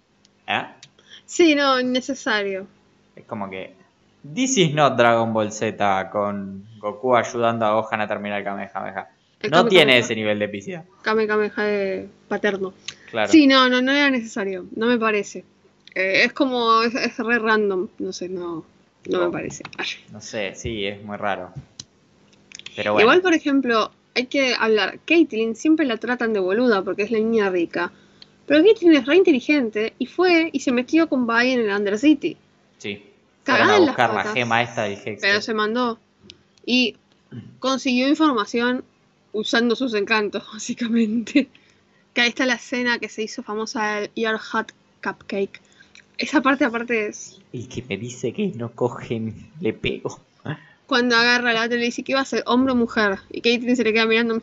¿Eh? Sí, no, innecesario. Es como que. This is not Dragon Ball Z con Goku ayudando a Gohan a terminar el Kamehameha. El No Kame tiene ese nivel de epicidad. Kame Kameha de paterno. Claro. Sí, no, no, no era necesario. No me parece. Eh, es como, es, es re random. No sé, no, no me parece. Ay. No sé, sí, es muy raro. Pero bueno. Igual, por ejemplo, hay que hablar. Caitlyn siempre la tratan de boluda porque es la niña rica. Pero Caitlyn es re inteligente y fue y se metió con Vi en el Undercity. Sí. Cagada a las buscar la gema esta del. Pero se mandó. Y consiguió información usando sus encantos, básicamente. Que ahí está la escena que se hizo famosa del Your Hot Cupcake. Esa parte aparte es El que me dice que no cogen, le pego. cuando agarra la otra y le dice que iba a ser hombre o mujer. Y Caitlyn se le queda mirando.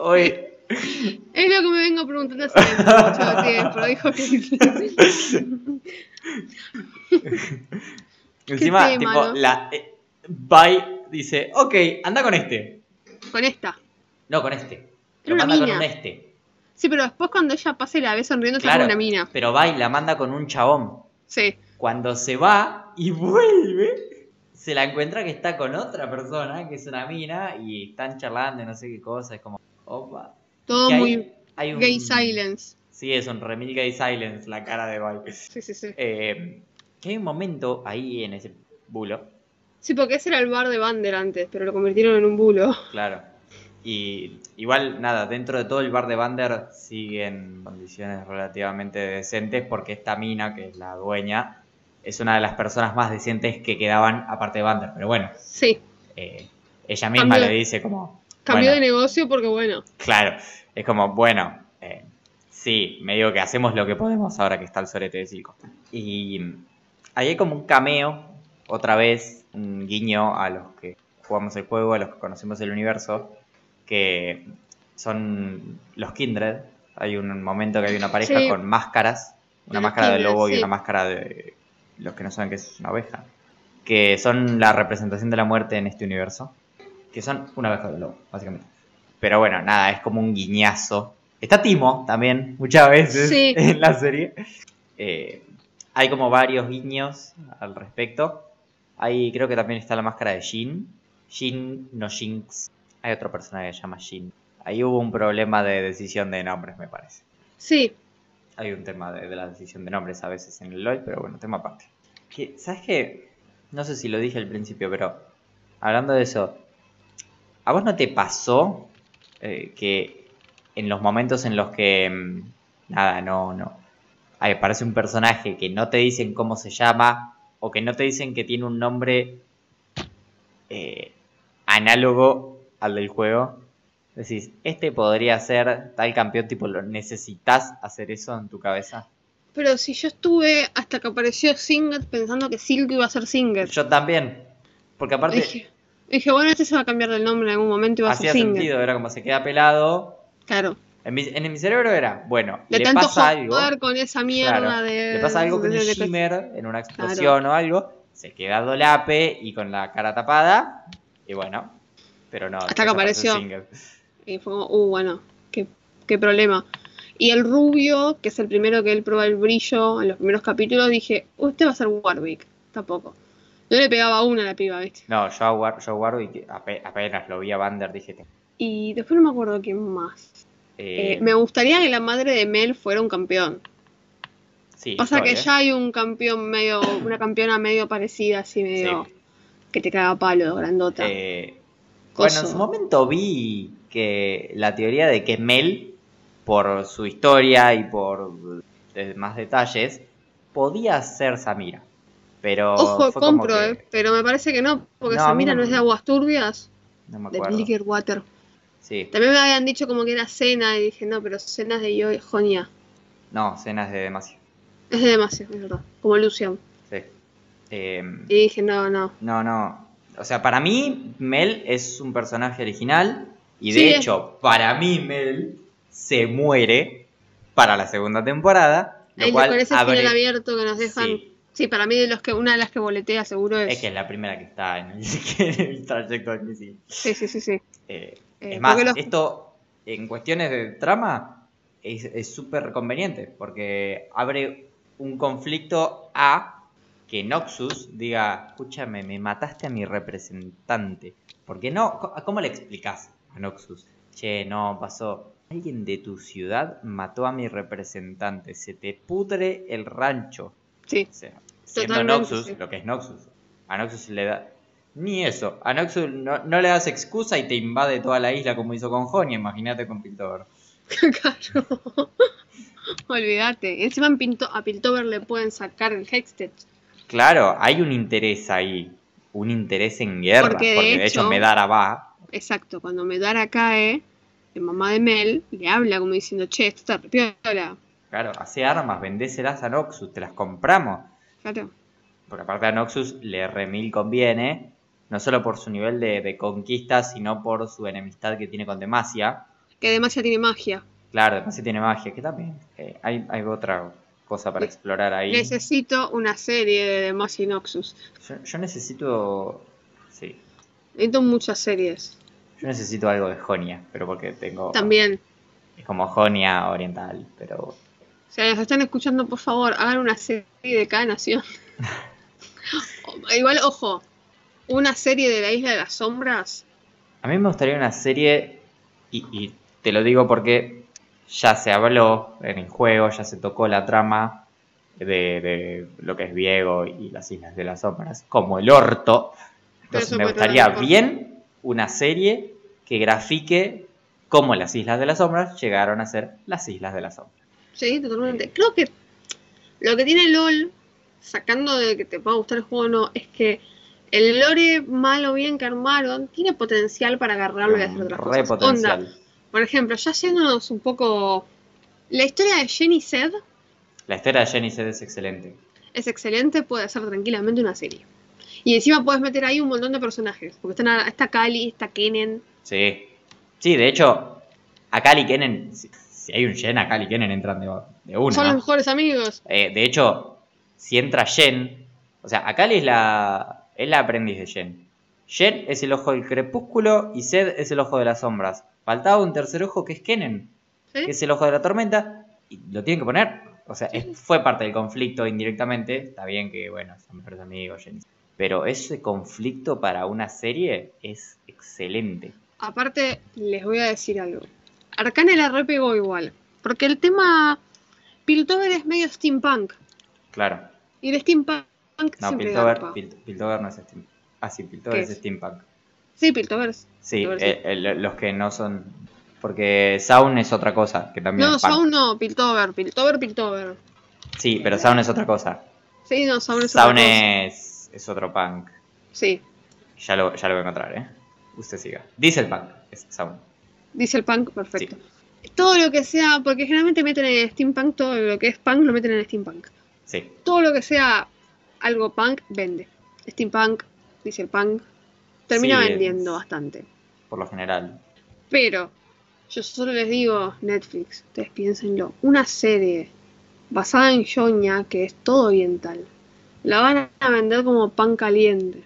Hoy, es lo que me vengo preguntando hace mucho tiempo, dijo Caitlyn. encima, tema, tipo, ¿no? la. Eh, Bai dice, ok, anda con este. Con esta. No, con este. Manda con mina. un este. Sí, pero después cuando ella pasa y la ve sonriendo, está Claro. con una mina. Pero Bai la manda con un chabón. Sí. Cuando se va y vuelve, se la encuentra que está con otra persona, que es una mina, y están charlando y no sé qué cosa. Es como, opa. Todo Que muy hay un- gay silence. Sí, es un remil gay silence, la cara de Bai. Sí, sí, sí. Eh, que hay un momento ahí en ese bulo, Sí, porque ese era el bar de Bander antes, pero lo convirtieron en un bulo. claro. Y igual, nada, dentro de todo el bar de Bander siguen condiciones relativamente decentes porque esta mina, que es la dueña, es una de las personas más decentes que quedaban aparte de Bander. Pero bueno, Sí. eh, ella misma le dice como... Cambió bueno, de negocio porque, bueno, Claro, es como, bueno, eh, sí, me digo que hacemos lo que podemos ahora que está el sorete de Silco. Y ahí hay como un cameo, otra vez, un guiño a los que jugamos el juego, a los que conocemos el universo, que son los Kindred. Hay un momento que hay una pareja Sí. con máscaras, una Los máscara de lobo y una máscara de los que no saben que es una oveja, que son la representación de la muerte en este universo, que son una oveja de lobo, básicamente. Pero bueno, nada, es como un guiñazo. Está Timo también, muchas veces Sí. en la serie. Eh, hay como varios guiños al respecto. Ahí creo que también está la máscara de Jin. Jin, no Jinx. Hay otro personaje que se llama Jin. Ahí hubo un problema de decisión de nombres, me parece. sí. Hay un tema de, de la decisión de nombres a veces en el LOL, pero bueno, tema aparte. Que, ¿Sabes qué? No sé si lo dije al principio, pero hablando de eso, ¿a vos no te pasó eh, que en los momentos en los que, mm, nada, no, no, ahí aparece un personaje que no te dicen cómo se llama o que no te dicen que tiene un nombre eh, análogo al del juego? Decís, este podría ser tal campeón, tipo, ¿lo necesitas hacer eso en tu cabeza? Pero si yo estuve hasta que apareció Singet pensando que Silk iba a ser Singet. Yo también. Porque aparte Dije, dije, bueno, este se va a cambiar del nombre en algún momento y va a ser Singet. sentido, era como se queda pelado. Claro. En mi, en mi cerebro era, bueno, De le tanto pasa algo. jugar con esa mierda claro, de. le pasa algo con de- el de- shimmer en una explosión o algo. Se queda dolape y con la cara tapada. Y bueno, pero no. Hasta que apareció. Y fue como, uh, bueno, qué, qué problema. Y el rubio, que es el primero que él prueba el brillo en los primeros capítulos, dije, usted va a ser Warwick. Tampoco. No le pegaba una a la piba, ¿viste? No, yo a, War, yo a Warwick ape- apenas lo vi a Vander dije. Y después no me acuerdo quién más. eh, Eh, me gustaría que la madre de Mel fuera un campeón. sí, Pasa que ya hay un campeón medio, una campeona medio parecida, así medio, Sí. que te caga palo, grandota. Eh, bueno, en su momento vi que la teoría de que Mel, por su historia y por eh, más detalles, podía ser Samira. Pero Ojo, fue como compro, que- eh, pero me parece que no, porque No, Samira no es de aguas turbias, no me de acuerdo. Liquor Water. Sí, También me habían dicho como que era cena y dije, no, pero cenas de yo Jonia. no, cenas de demasiado. Es de demasiado, es verdad. Como Lucian. Sí. Eh, Y dije, no, no. no, no. O sea, para mí, Mel es un personaje original. Y de Sí, es- hecho, para mí, Mel se muere para la segunda temporada. Lo Ahí cual con ese abre- final abierto que nos dejan. Sí. Sí. para mí de los que una de las que boletea seguro es. Es que es la primera que está en el, en el trayecto de crisis. Sí, sí, sí, sí. Eh, Eh, es más, los- esto en cuestiones de trama es súper conveniente porque abre un conflicto a que Noxus diga, escúchame, me mataste a mi representante. ¿Por qué no? ¿Cómo le explicas a Noxus? Che, no, pasó. Alguien de tu ciudad mató a mi representante. Se te pudre el rancho. Sí. O sea, siendo Noxus, sí. lo que es Noxus. A Noxus le da. Ni eso. A Noxus no, no le das excusa y te invade toda la isla como hizo con Jonia. Imagínate con Piltover. claro. Olvídate. Encima a Piltover le pueden sacar el Hextech. Claro, hay un interés ahí. Un interés en guerra. Porque Porque de hecho, hecho- Medara va. Exacto. Cuando Medara cae, el mamá de Mel le habla como diciendo, che, esto está piola. Claro, hace armas, vendéselas a Noxus, te las compramos. Claro. Porque aparte a Noxus le remil conviene. No solo por su nivel de, de conquista, sino por su enemistad que tiene con Demacia. Que además ya tiene magia. Claro, Demacia tiene magia, que también eh, hay, hay otra cosa para explorar ahí. Necesito una serie de Demacia y Noxus. Yo, yo necesito. Sí. Necesito muchas series. Yo necesito algo de Jonia, pero porque tengo. También. Es como Jonia oriental, pero. Si nos están escuchando, por favor, hagan una serie de cada nación. O- Igual, ojo, una serie de la Isla de las Sombras. A mí me gustaría una serie. Y, y te lo digo porque ya se habló en el juego, ya se tocó la trama de, de lo que es Viego y las Islas de las Sombras, como el orto. Entonces me gustaría bien una serie que grafique cómo las Islas de las Sombras llegaron a ser las Islas de las Sombras. Sí, totalmente. Creo que lo que tiene LOL, sacando de que te pueda gustar el juego o no, es que el lore mal o bien que armaron tiene potencial para agarrarlo y hacer otras Re cosas. potencial. Onda, por ejemplo, ya yéndonos un poco. La historia de Jenny Zed La historia de Jenny Zed es excelente. es excelente, puede ser tranquilamente una serie. Y encima puedes meter ahí un montón de personajes. Porque están a- está Kali, está Kennen. Sí. Sí, de hecho, a Kali Kennen, si, si hay un Jen, a Kali Kennen entran de, de una. Son los mejores amigos. Eh, de hecho, si entra Jen, o sea, Akali es la, es la aprendiz de Jen. Jen es el ojo del crepúsculo y Zed es el ojo de las sombras. Faltaba un tercer ojo que es Kennen, ¿sí? que es el ojo de la tormenta, y lo tienen que poner. O sea, es- fue parte del conflicto indirectamente. Está bien que, bueno, son mejores amigos, Jen. y- Pero ese conflicto para una serie es excelente. Aparte, les voy a decir algo. Arcane la repegó igual. Porque el tema Piltover es medio steampunk. Claro. Y el steampunk No, siempre Piltover. Pil- Piltover no es steampunk. Ah, sí, Piltover ¿Qué es es? steampunk. Sí, Piltover. es- Sí, eh, eh, los que no son. Porque Sound es otra cosa, que también No. Sound no, Piltover. Piltover, Piltover. Sí, pero Sound es otra cosa. Sí, no, Sound es Sound otra cosa. es, es otro punk. Sí, Ya lo, ya lo voy a encontrar, ¿eh? Usted siga. Diesel Punk es Sound. dice el punk, perfecto. Todo lo que sea, porque generalmente meten en steampunk, todo lo que es punk lo meten en steampunk. Sí. Todo lo que sea algo punk, vende. Steampunk, dice el punk, termina Sí, vendiendo bastante. Por lo general. Pero yo solo les digo, Netflix, ustedes piénsenlo, una serie basada en Yoña, que es todo oriental, la van a vender como pan caliente.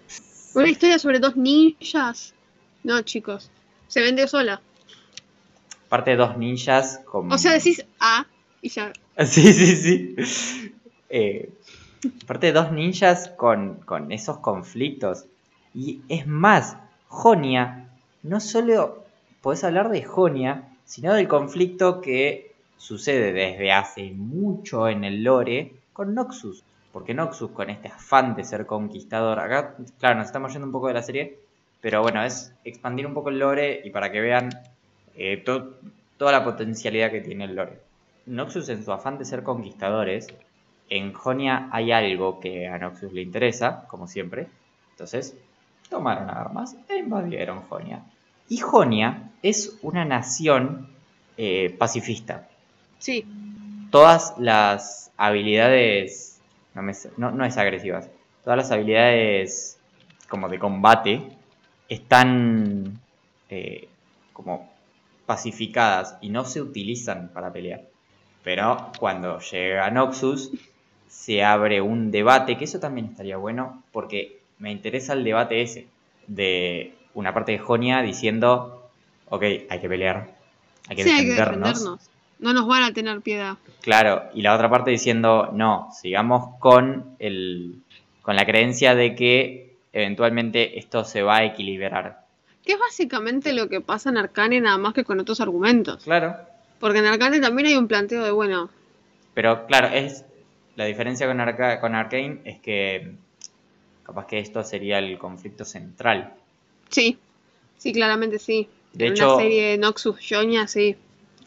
Una historia sobre dos ninjas. No, chicos, se vende sola. Aparte de dos ninjas con. O sea, decís A y ya. Sí, sí, sí. Eh, aparte de dos ninjas con, con esos conflictos. Y es más, Jonia, no solo podés hablar de Jonia, sino del conflicto que sucede desde hace mucho en el lore con Noxus. Porque Noxus, con este afán de ser conquistador, acá, claro, nos estamos yendo un poco de la serie, pero bueno, es expandir un poco el lore y para que vean eh, to- toda la potencialidad que tiene el lore. Noxus en su afán de ser conquistadores, en Jonia hay algo que a Noxus le interesa, como siempre. Entonces, tomaron armas e invadieron Jonia. Y Jonia es una nación eh, pacifista. Sí, Todas las habilidades, no, me no, no es agresivas, todas las habilidades como de combate están eh, como pacificadas y no se utilizan para pelear. Pero cuando llega Noxus, se abre un debate, que eso también estaría bueno, porque me interesa el debate ese, de una parte de Jonia diciendo, ok, hay que pelear, hay que Sí, hay que defendernos. defendernos. No nos van a tener piedad. Claro, y la otra parte diciendo, no, sigamos con, el, con la creencia de que eventualmente esto se va a equilibrar. Que es básicamente lo que pasa en Arcane, nada más que con otros argumentos. Claro, Porque en Arcane también hay un planteo de, bueno, pero claro, es la diferencia con, Arca con Arkane es que capaz que esto sería el conflicto central. sí, sí, claramente sí. De en hecho- una serie de Noxus Jonia, sí.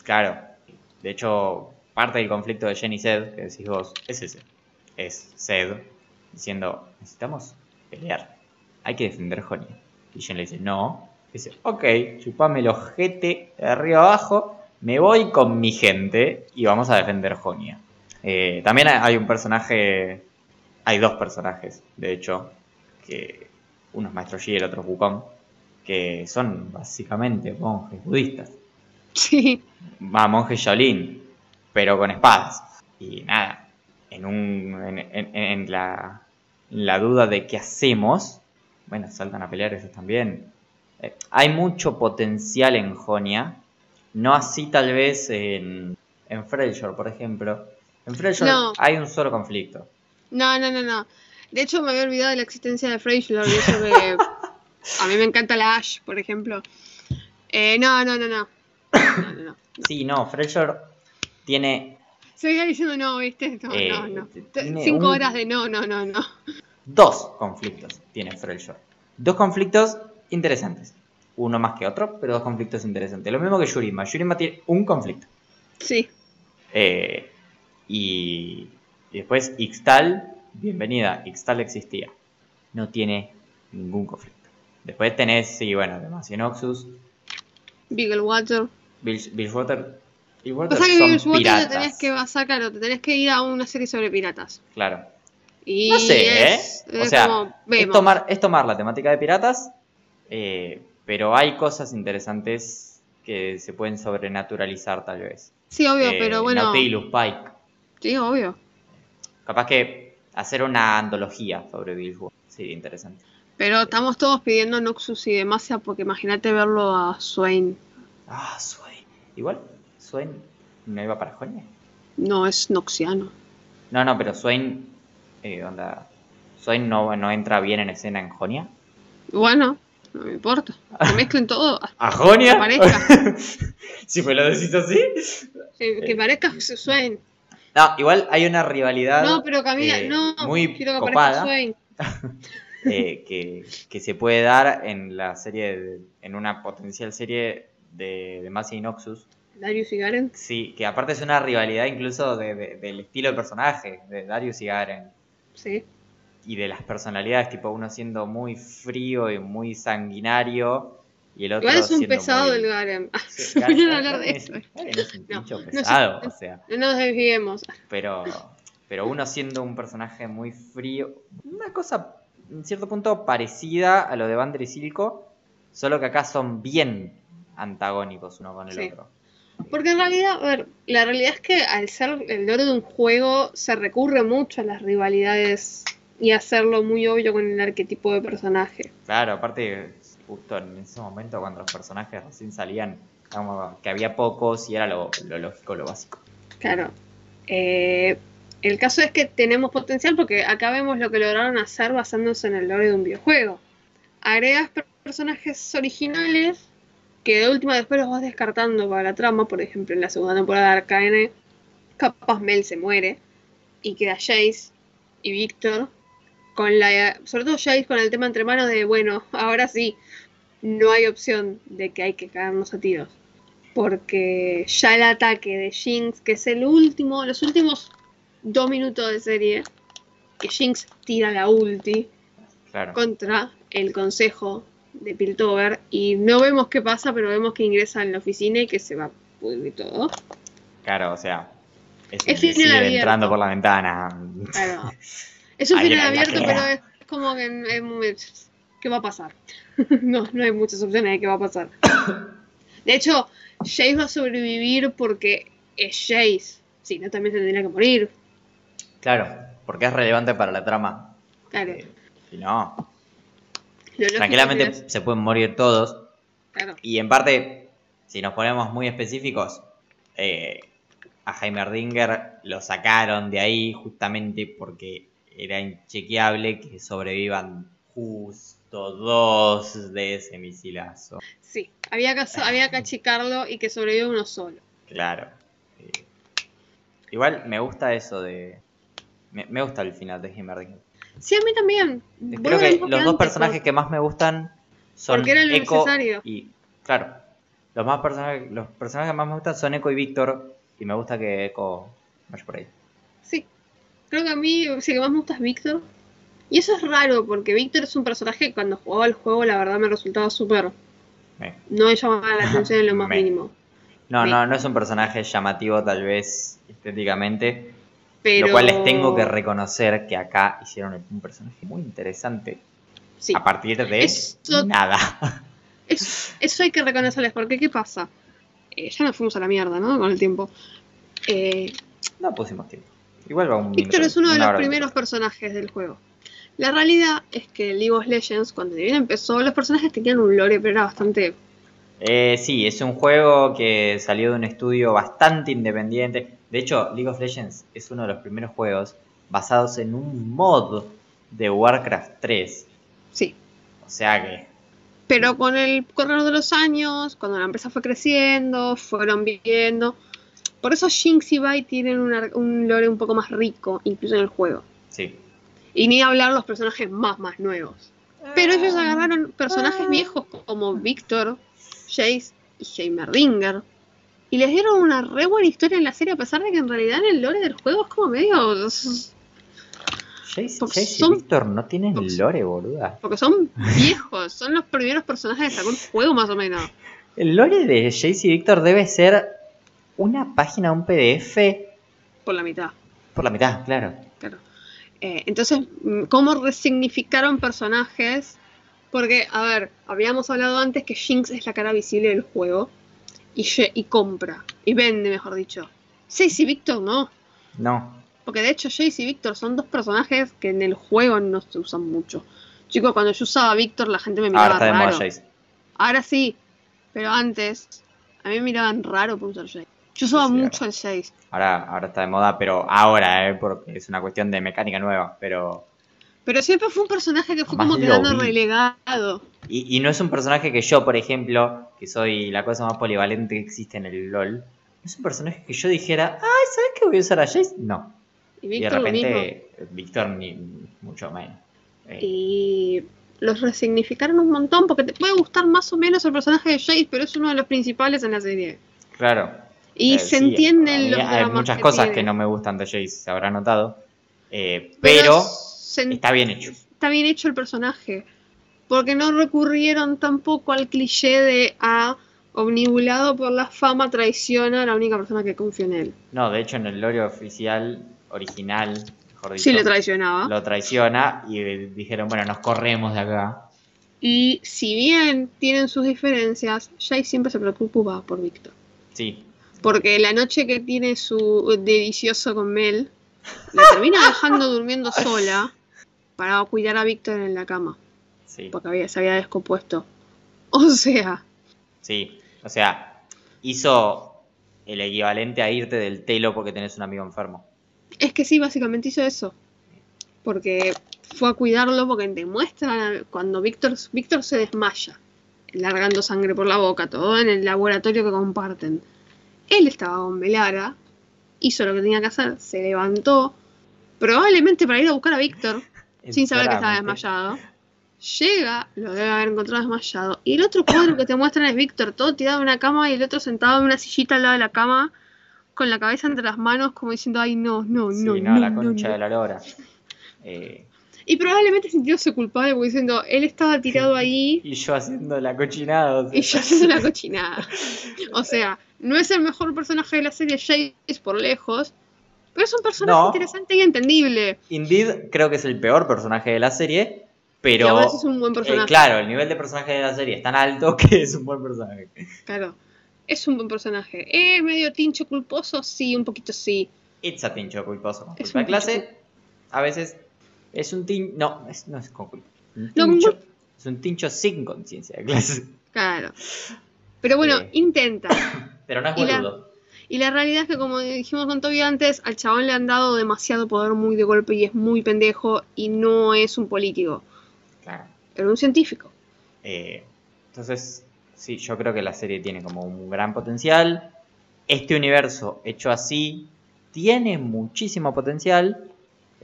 Claro, de hecho, parte del conflicto de Jenny Zed, que decís vos, es ese. Es Zed diciendo, necesitamos pelear, hay que defender Jonia. Y Jen le dice, no. Dice, ok, chupame el ojete de arriba abajo, me voy con mi gente y vamos a defender Jonia. Eh, también hay un personaje, hay dos personajes, de hecho, que uno es Maestro Yi y el otro es Wukong, que son básicamente monjes budistas Sí, a monje Shaolin, pero con espadas. Y nada, en, un, en, en- en la, en la duda de qué hacemos, bueno, saltan a pelear ellos también. Eh, hay mucho potencial en Jonia, no así tal vez en, en por ejemplo. En No. hay un solo conflicto. No, no, no, no. De hecho, me había olvidado de la existencia de Freyjord y eso que a mí me encanta la Ash, por ejemplo. Eh, no, no, no, no. No, no, no. Sí, no, Freyshore tiene Seguía diciendo no, ¿viste? No, Eh, no, no. tiene Cinco un- horas de no, no, no, no. Dos conflictos tiene Freyshore. Dos conflictos interesantes. Uno más que otro, pero dos conflictos interesantes. Lo mismo que Yurima. Yurima tiene un conflicto. Sí, Eh, y, y después Ixtal, bienvenida, Ixtal existía. No tiene ningún conflicto. Después tenés, sí, bueno, Demacia Noxus, Beaglewater. Bill- Billwater. Billwater Pasa que son Beaglewater te piratas. tenés que basar, claro, te tenés que ir a una serie sobre piratas. Claro. Y No sé, es, ¿eh? O sea, es tomar, es tomar la temática de piratas, eh, pero hay cosas interesantes que se pueden sobrenaturalizar tal vez. Sí, obvio, Eh, pero bueno. Nautilus, Pike. Sí, obvio. Capaz que hacer una antología sobre Billwater sería interesante. Pero estamos todos pidiendo Noxus y Demacia porque imagínate verlo a Swain. Ah, Swain. Igual, Swain no iba para Jonia. No es Noxiano. No, no, pero Swain, eh, onda, Swain no, no entra bien en escena en Jonia. Bueno, no me importa. Que mezclen todo. ¿A Jonia? Que parezca. si me lo decís así. Que, que parezca Swain. No, igual hay una rivalidad No, pero Camila, eh, no. muy quiero que copada Swain. eh, que, que se puede dar en la serie, de- en una potencial serie de, de Massey y Noxus. Darius y Garen. Sí, que aparte es una rivalidad incluso de- de- del estilo del personaje, de Darius y Garen. Sí. Y de las personalidades, tipo uno siendo muy frío y muy sanguinario. Y el otro Igual es un pesado muy- el Garen. Sí, Garen Garen- hablar de eso. es- Garen es un No, pincho no, pesado, sí. o sea. No nos desviemos. pero, pero uno siendo un personaje muy frío, una cosa en cierto punto parecida a lo de Vander y Silco, solo que acá son bien antagónicos uno con el Sí. otro. Porque en realidad, a ver, la realidad es que al ser el lore de un juego se recurre mucho a las rivalidades y hacerlo muy obvio con el arquetipo de personaje. Claro, aparte, justo en ese momento cuando los personajes recién salían, que había pocos y era lo, lo lógico, lo básico. Claro. Eh, el caso es que tenemos potencial porque acá vemos lo que lograron hacer basándose en el lore de un videojuego. Agregas per- personajes originales que de última después los vas descartando para la trama. Por ejemplo, en la segunda temporada de Arcane, capaz Mel se muere y queda Jace y Víctor. Con la, sobre todo Jace con el tema entre manos de, bueno, ahora sí, no hay opción de que hay que caernos a tiros porque ya el ataque de Jinx, que es el último, los últimos dos minutos de serie, que Jinx tira la ulti Claro. contra el consejo de Piltover y no vemos qué pasa, pero vemos que ingresa en la oficina y que se va a pudrir todo. Claro, o sea, es, Es final entrando por la ventana. Claro. Es un final abierto, pero es como que es muy- ¿qué va a pasar? no, no hay muchas opciones de qué va a pasar. De hecho, Jace va a sobrevivir porque es Jace. Sí, no también se tendría que morir. Claro, porque es relevante para la trama. Claro. Eh, si no, tranquilamente se pueden morir todos. Claro. Y en parte, si nos ponemos muy específicos, eh, a Heimerdinger lo sacaron de ahí justamente porque era inchequeable que sobrevivan justo dos de ese misilazo. Sí, había que, había que achicarlo y que sobreviva uno solo. Claro. Igual me gusta eso de... Me, me gusta el final de Heimerdinger. Sí, a mí también. Creo que los dos personajes que más me gustan son Porque era lo Echo necesario. y claro, los más personajes, los personajes que más me gustan son Echo y Víctor y me gusta que Echo vaya por ahí. Sí. Creo que a mí sí que más me gusta es Víctor. Y eso es raro, porque Víctor es un personaje que cuando jugaba el juego, la verdad me resultaba súper. No me llamaba la atención en lo más Me. mínimo. No, no, no es un personaje llamativo tal vez estéticamente, Pero. lo cual les tengo que reconocer que acá hicieron un personaje muy interesante Sí. a partir de Eso- nada. Es- eso hay que reconocerles, porque ¿qué pasa? Eh, ya nos fuimos a la mierda, ¿no? Con el tiempo. Eh, no pusimos tiempo. Igual va un Víctor es uno de los primeros personajes del juego. La realidad es que League of Legends, cuando bien empezó, los personajes tenían un lore, pero era bastante. Eh, sí, es un juego que salió de un estudio bastante independiente. De hecho, League of Legends es uno de los primeros juegos basados en un mod de Warcraft 3. Sí. O sea que, Pero con el correr de los años, cuando la empresa fue creciendo, fueron viendo. Por eso Jinx y Vi tienen una- un lore un poco más rico, incluso en el juego. sí. Y ni hablar los personajes más, más nuevos. Pero ellos agarraron personajes viejos como Víctor, Jace y Heimerdinger. Y les dieron una re buena historia en la serie, a pesar de que en realidad en el lore del juego es como medio. Jace, y son- Víctor no tienen porque- lore, boluda. Porque son viejos, son los primeros personajes que sacó el juego más o menos. El lore de Jace y Víctor debe ser una página, un PDF Por la mitad. por la mitad, claro. Eh, entonces, mm, ¿cómo resignificaron personajes? Porque, a ver, habíamos hablado antes que Jinx es la cara visible del juego y, y compra, y vende, mejor dicho. Jace y Víctor no. No. Porque de hecho Jace y Víctor son dos personajes que en el juego no se usan mucho. Chicos, cuando yo usaba a Víctor la gente me miraba Ahora raro. Ahora sí, pero antes a mí me miraban raro por usar Jace. Yo usaba Sí, mucho el Jace. Ahora, ahora está de moda, pero ahora, ¿eh? Porque es una cuestión de mecánica nueva. Pero. Pero siempre fue un personaje que fue como quedando relegado. Y, y no es un personaje que yo, por ejemplo, que soy la cosa más polivalente que existe en el LOL, no es un personaje que yo dijera, ay, ¿sabes que voy a usar a Jace? No. Y Y de Víctor lo mismo. repente, Víctor ni mucho menos. Eh, Y los resignificaron un montón porque te puede gustar más o menos el personaje de Jace, pero es uno de los principales en la serie. Claro. Y se sí, entienden los Hay muchas que cosas tiene. que no me gustan de Jace, se habrá notado. Eh, pero está bien hecho. está bien hecho el personaje. Porque no recurrieron tampoco al cliché de a omnibulado por la fama traiciona a la única persona que confía en él. No, de hecho en el lore oficial, original, mejor dicho, Sí le traicionaba. lo traiciona y eh, dijeron, bueno, nos corremos de acá. Y si bien tienen sus diferencias, Jace siempre se preocupa por Víctor. Sí, Porque la noche que tiene su delicioso con Mel, la termina dejando durmiendo sola para cuidar a Víctor en la cama. sí, Porque había, se había descompuesto. O sea, sí. O sea, hizo el equivalente a irte del telo porque tenés un amigo enfermo. es que sí, básicamente hizo eso. Porque fue a cuidarlo porque demuestra cuando Víctor, Víctor se desmaya, largando sangre por la boca, todo en el laboratorio que comparten. Él estaba con hizo lo que tenía que hacer, se levantó, probablemente para ir a buscar a Víctor, sin saber que estaba desmayado. Llega, lo debe haber encontrado desmayado. Y el otro cuadro que te muestran es Víctor, todo tirado en una cama y el otro sentado en una sillita al lado de la cama, con la cabeza entre las manos, como diciendo, ay, no, no, Sí, no, no, no, la no, concha no". de la lora. Eh, Y probablemente sintióse culpable porque diciendo, él estaba tirado ahí y yo haciendo la cochinada. o sea. y yo haciendo la cochinada. O sea, no es el mejor personaje de la serie Jace por lejos, pero es un personaje No. interesante y entendible. Indeed, creo que es el peor personaje de la serie, y pero. así es un buen eh, personaje. claro, el nivel de personaje de la serie es tan alto que es un buen personaje. Claro. Es un buen personaje. ¿Es medio tincho culposo? Sí, un poquito sí. It's a tincho culposo con culpa de clase. A veces es un tincho. No, es- no es con culpa. Un No, tincho- mu- es un tincho sin conciencia de clase. Claro. Pero bueno, Sí. intenta. Pero no es boludo. Y la realidad es que, como dijimos con Toby antes, al chabón le han dado demasiado poder muy de golpe y es muy pendejo y no es un político, Claro. era un científico. Eh, entonces, sí, yo creo que la serie tiene como un gran potencial. Este universo hecho así tiene muchísimo potencial.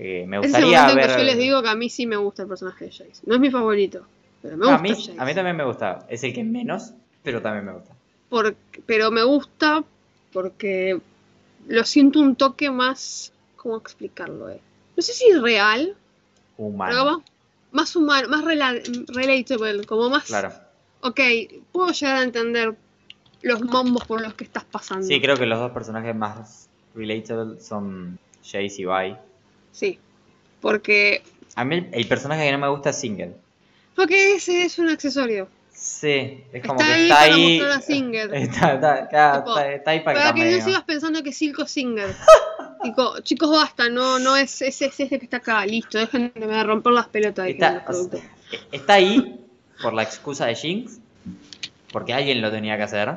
Eh, me Ese es el gustaría ver. que yo les digo que a mí sí me gusta el personaje de Jace. No es mi favorito, pero me a, gusta mí, Jace. a mí también me gusta. Es el que menos, pero también me gusta. Por- pero me gusta porque lo siento un toque más. ¿Cómo explicarlo? eh? No sé si real, pero Humano. más, humano, más rela- relatable, como más. Claro. Ok, puedo llegar a entender los mombos por los que estás pasando. Sí, creo que los dos personajes más relatable son Jace y Vi. Sí, porque, A mí el, el personaje que no me gusta es Single. porque ese es un accesorio. Sí, es como Está que ahí está para ahí. mostrar a Singer. Está, está- claro, Tipo, está- está ahí para, Para que no sigas pensando que Silco es Singer. Tipo, chicos, basta, no, no es ese, es este que está acá, listo, dejen de me romper las pelotas que Está, los está ahí por la excusa de Jinx, porque alguien lo tenía que hacer.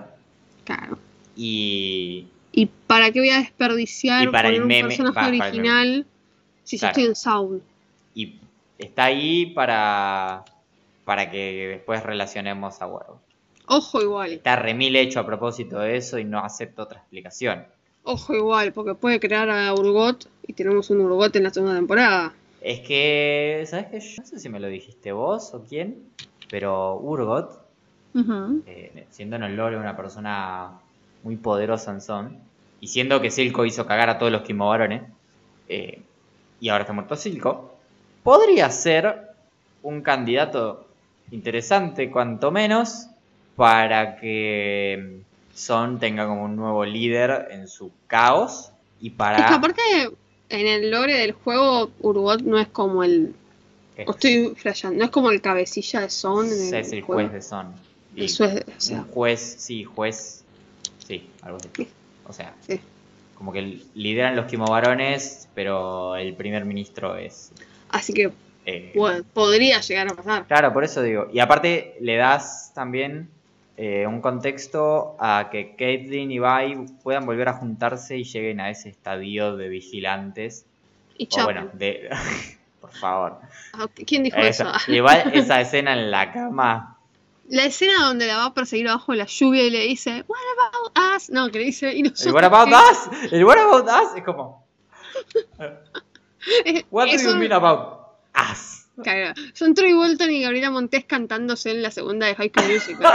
Claro. Y ¿Y para qué voy a desperdiciar Y para el un meme, personaje va, para original si yo Claro. estoy en Sound? y está ahí para, para que después relacionemos a huevo. Ojo igual, Está remil hecho a propósito de eso y no acepto otra explicación. ojo igual, porque puede crear a Urgot y tenemos un Urgot en la segunda temporada. Es que, ¿sabes qué? Yo no sé si me lo dijiste vos o quién, pero Urgot, eh, siendo en el lore una persona muy poderosa en Son, y siendo que Silco hizo cagar a todos los Kimobarones, eh, y ahora está muerto Silco, podría ser un candidato interesante, cuanto menos, para que Son tenga como un nuevo líder en su caos y para... Es que aparte, en el lore del juego, Urgot no es como el. estoy flasheando, no es como el cabecilla de Son en el, es el juego. juez de Son. Y o sea, un juez, sí, juez, sí, algo así. O sea, Sí. Como que lideran los quimovarones, pero el primer ministro es... así que eh, podría llegar a pasar. Claro, por eso digo. Y aparte le das también eh, un contexto a que Caitlyn y Vi puedan volver a juntarse y lleguen a ese estadio de vigilantes. Y O chao. bueno, de... por favor. Ah, ¿Quién dijo Eso. eso? Igual esa escena en la cama. La escena donde la va a perseguir abajo de la lluvia y le dice, What about us? No, que le dice, y nosotros. El What About qué?". Us. El What About Us es como... What do you mean about us? Claro, son Troy Bolton y Gabriela Montes cantándose en la segunda de High School Musical.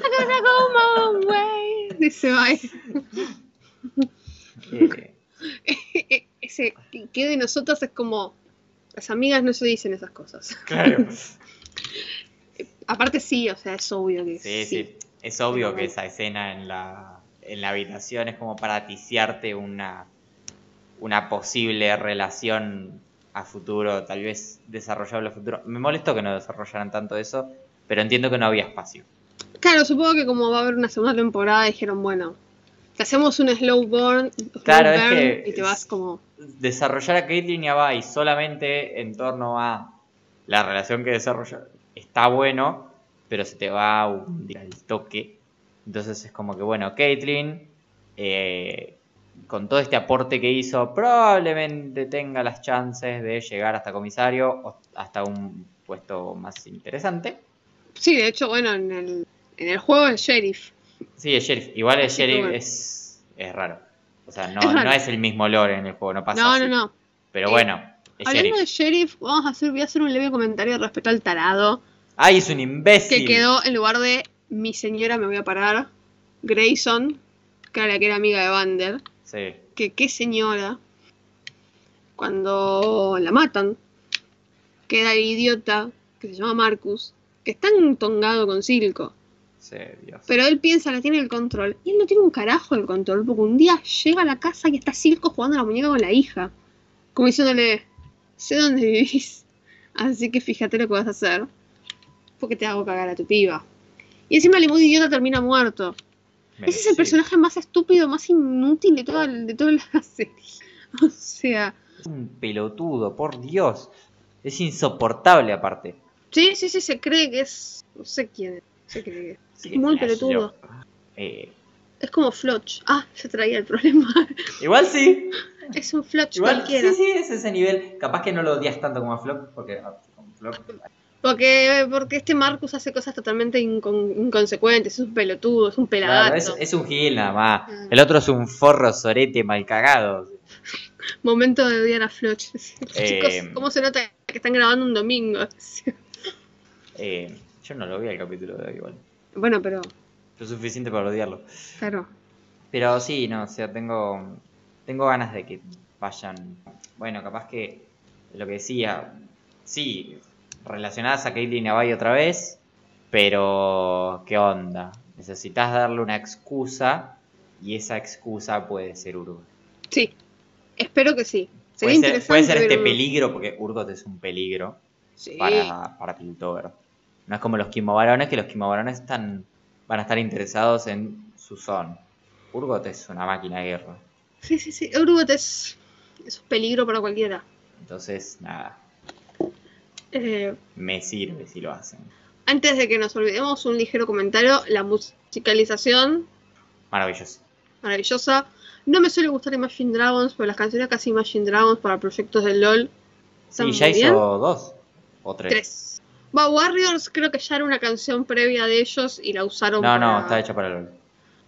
I'm gonna go my way. Dice, bye. Eh, Ese que de nosotras es como. Las amigas no se dicen esas cosas. claro. Aparte, sí, o sea, es obvio que Sí, sí. Es obvio Pero que bueno. esa escena en la, en la habitación es como para ticiarte una, una posible relación a futuro, tal vez desarrollable a futuro. Me molesto que no desarrollaran tanto eso, pero entiendo que no había espacio. Claro, supongo que como va a haber una segunda temporada, dijeron, bueno, te hacemos un slow burn, slow Claro, es que y te vas como. Desarrollar a Caitlyn y a Vi solamente en torno a la relación que desarrolla está bueno, pero se te va a hundir al toque. Entonces es como que, bueno, Caitlyn, eh, con todo este aporte que hizo, probablemente tenga las chances de llegar hasta comisario o hasta un puesto más interesante. Sí, de hecho, bueno, en el, en el juego es sheriff. Sí, es sheriff. Igual el sheriff bueno. es, es raro. O sea, no, Es no es el mismo lore en el juego, no pasa No, así. no, no. Pero Eh, bueno, Hablando sheriff. de sheriff, vamos a hacer, voy a hacer un leve comentario respecto al tarado. ¡Ay, es un imbécil! Que quedó en lugar de mi señora me voy a parar. Grayson, que era la que era amiga de Vander. Sí. Que qué señora. Cuando la matan, queda el idiota que se llama Marcus, que está entongado con Silco. Sí, Dios. Pero él piensa que tiene el control. Y él no tiene un carajo el control, porque un día llega a la casa y está Silco jugando a la muñeca con la hija. Como diciéndole, sé dónde vivís. Así que fíjate lo que vas a hacer. Porque te hago cagar a tu piba. Y encima el muy idiota termina muerto. Ese es el personaje más estúpido, más inútil de toda, de toda la serie. O sea, Es un pelotudo, por Dios. Es insoportable aparte. sí, sí, sí, se cree que es. No sé quién es. Se cree que es. Sí, Muy pelotudo. Eh, Es como Floch. Ah, se traía el problema. igual sí. Es un Igual cualquiera. sí, sí, es ese nivel. Capaz que no lo odias tanto como a Flock, porque como Flock, Porque, porque este Marcus hace cosas totalmente incon- inconsecuentes. Es un pelotudo, es un pelagato. claro, es, es un gil nada más. Ah. El otro es un forro sorete mal cagado. Momento de odiar a Floch. Eh, Chicos, ¿cómo se nota que están grabando un domingo? Eh, yo no lo vi el capítulo de hoy igual. bueno, pero, Lo suficiente para odiarlo. claro. Pero sí, no, o sea, tengo, tengo ganas de que vayan. Bueno, capaz que lo que decía, sí, relacionadas a Caitlyn y a Vi otra vez, pero ¿qué onda? Necesitas darle una excusa y esa excusa puede ser Urgot. Sí, espero que sí. Sería Puede ser, puede ser este peligro, porque Urgot es un peligro Sí. para, para Piltover. No es como los quimovarones, que los quimovarones están, van a estar interesados en su son. Urgot es una máquina de guerra. Sí, sí, sí. Urgot es, es un peligro para cualquiera. Entonces, nada, Eh, me sirve si lo hacen. antes de que nos olvidemos, un ligero comentario. La musicalización, Maravilloso. maravillosa. No me suele gustar Imagine Dragons, pero las canciones casi Imagine Dragons para proyectos de LOL Sí, ya hizo bien. dos o tres. Tres. Va, Warriors creo que ya era una canción previa de ellos y la usaron No, para... no, está hecha para LOL.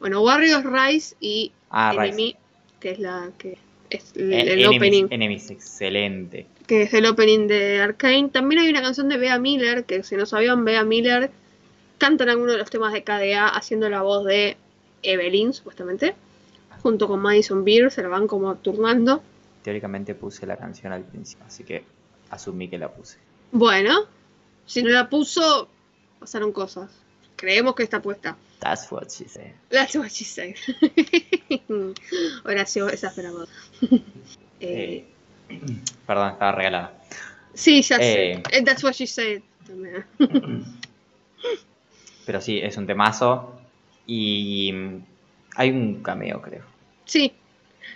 Bueno, Warriors Rise y Ah, Enemy, Rise. Que es la que es el, el Enemies, opening, Enemies, excelente. que es el opening de Arcane. También hay una canción de Bea Miller, que si no sabían, Bea Miller canta en alguno de los temas de KDA haciendo la voz de Evelyn, supuestamente, junto con Madison Beer, se la van como turnando. Teóricamente puse la canción al principio, así que asumí que la puse. Bueno, si no la puso, pasaron cosas. Creemos que está puesta. That's what she said. That's what she said. Horacio, exasperado. eh, Eh, perdón, estaba regalada. sí, ya eh. sé. Eh, That's what she said. También. Pero sí, es un temazo. Y mm, hay un cameo, creo. Sí.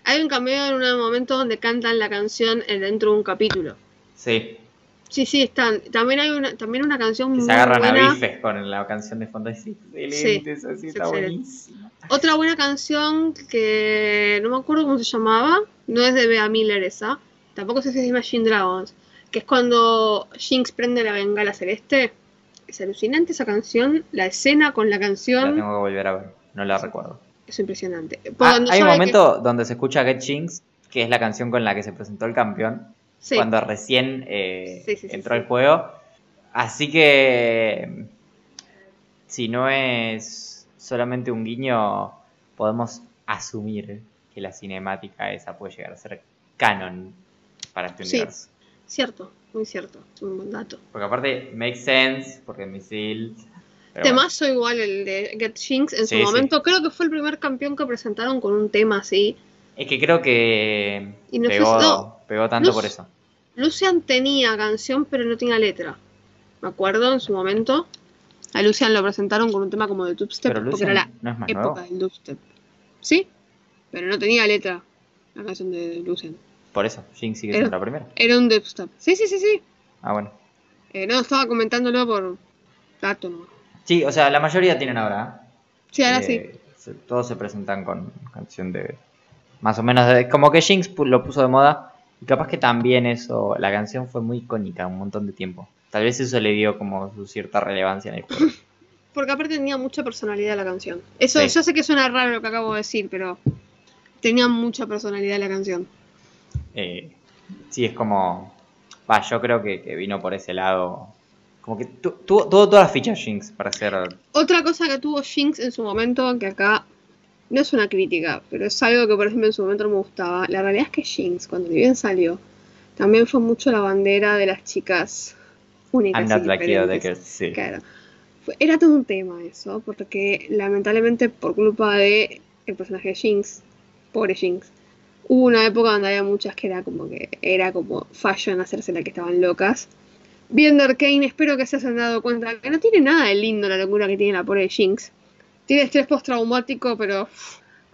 Hay un cameo en un momento donde cantan la canción eh, dentro de un capítulo. Sí, Sí, sí, están. También hay una, también una canción que muy se agarran buena. a bifes con la canción de fondo. Es excelente, Sí, es está buenísimo. Otra buena canción que no me acuerdo cómo se llamaba. No es de Bea Miller esa. Tampoco sé si es de Imagine Dragons. Que es cuando Jinx prende la bengala celeste. Es alucinante esa canción. La escena con la La canción tengo que volver a ver, no la recuerdo. es impresionante. Ah, hay un que- momento donde se escucha Get Jinx, que es la canción con la que se presentó el campeón, Sí. cuando recién eh, Sí, sí, sí, entró al juego. Así que, si no es solamente un guiño, podemos asumir que la cinemática esa puede llegar a ser canon para este Sí. universo. Cierto, muy cierto. Un buen dato. Porque aparte, makes sense, porque Misil... pero bueno. Temazo igual el de Get Jinx en su momento. Creo que fue el primer campeón que presentaron con un tema así. Es que creo que Y no sé pegó, no, pegó tanto por eso. Lucian tenía canción, pero no tenía letra. Me acuerdo en su momento. A Lucian lo presentaron con un tema como de dubstep, Pero porque era la no es época nuevo. del dubstep. ¿Sí? Pero no tenía letra la canción de Lucian. Por eso, Jinx sigue Era- siendo la primera. Era un dubstep. Sí, sí, sí, sí. Ah, bueno. Eh, no, estaba comentándolo por dato, ¿no? Sí, o sea, la mayoría tienen ahora. Sí, ahora Eh, sí. todos se presentan con canción de. Más o menos. de- como que Jinx lo puso de moda. Y capaz que también eso. La canción fue muy icónica un montón de tiempo. Tal vez eso le dio como su cierta relevancia en el juego. Porque aparte tenía mucha personalidad la canción. Eso, Sí. yo sé que suena raro lo que acabo de decir, pero tenía mucha personalidad la canción. Eh, sí, es como. Va, yo creo que, que vino por ese lado. Como que tu- tuvo tuvo todas las fichas Jinx para ser. Otra cosa que tuvo Jinx en su momento, que acá no es una crítica, pero es algo que por ejemplo en su momento no me gustaba. La realidad es que Jinx, cuando ni bien salió, también fue mucho la bandera de las chicas únicas. I'm y not like the other diferentes. Sí. Claro. Era todo un tema eso, porque lamentablemente por culpa de el personaje de Jinx, pobre Jinx, hubo una época donde había muchas que era como que era como fashion hacerse la que estaban locas. viendo Arcane, espero que se hayan dado cuenta que no tiene nada de lindo la locura que tiene la pobre Jinx. Tiene estrés postraumático, pero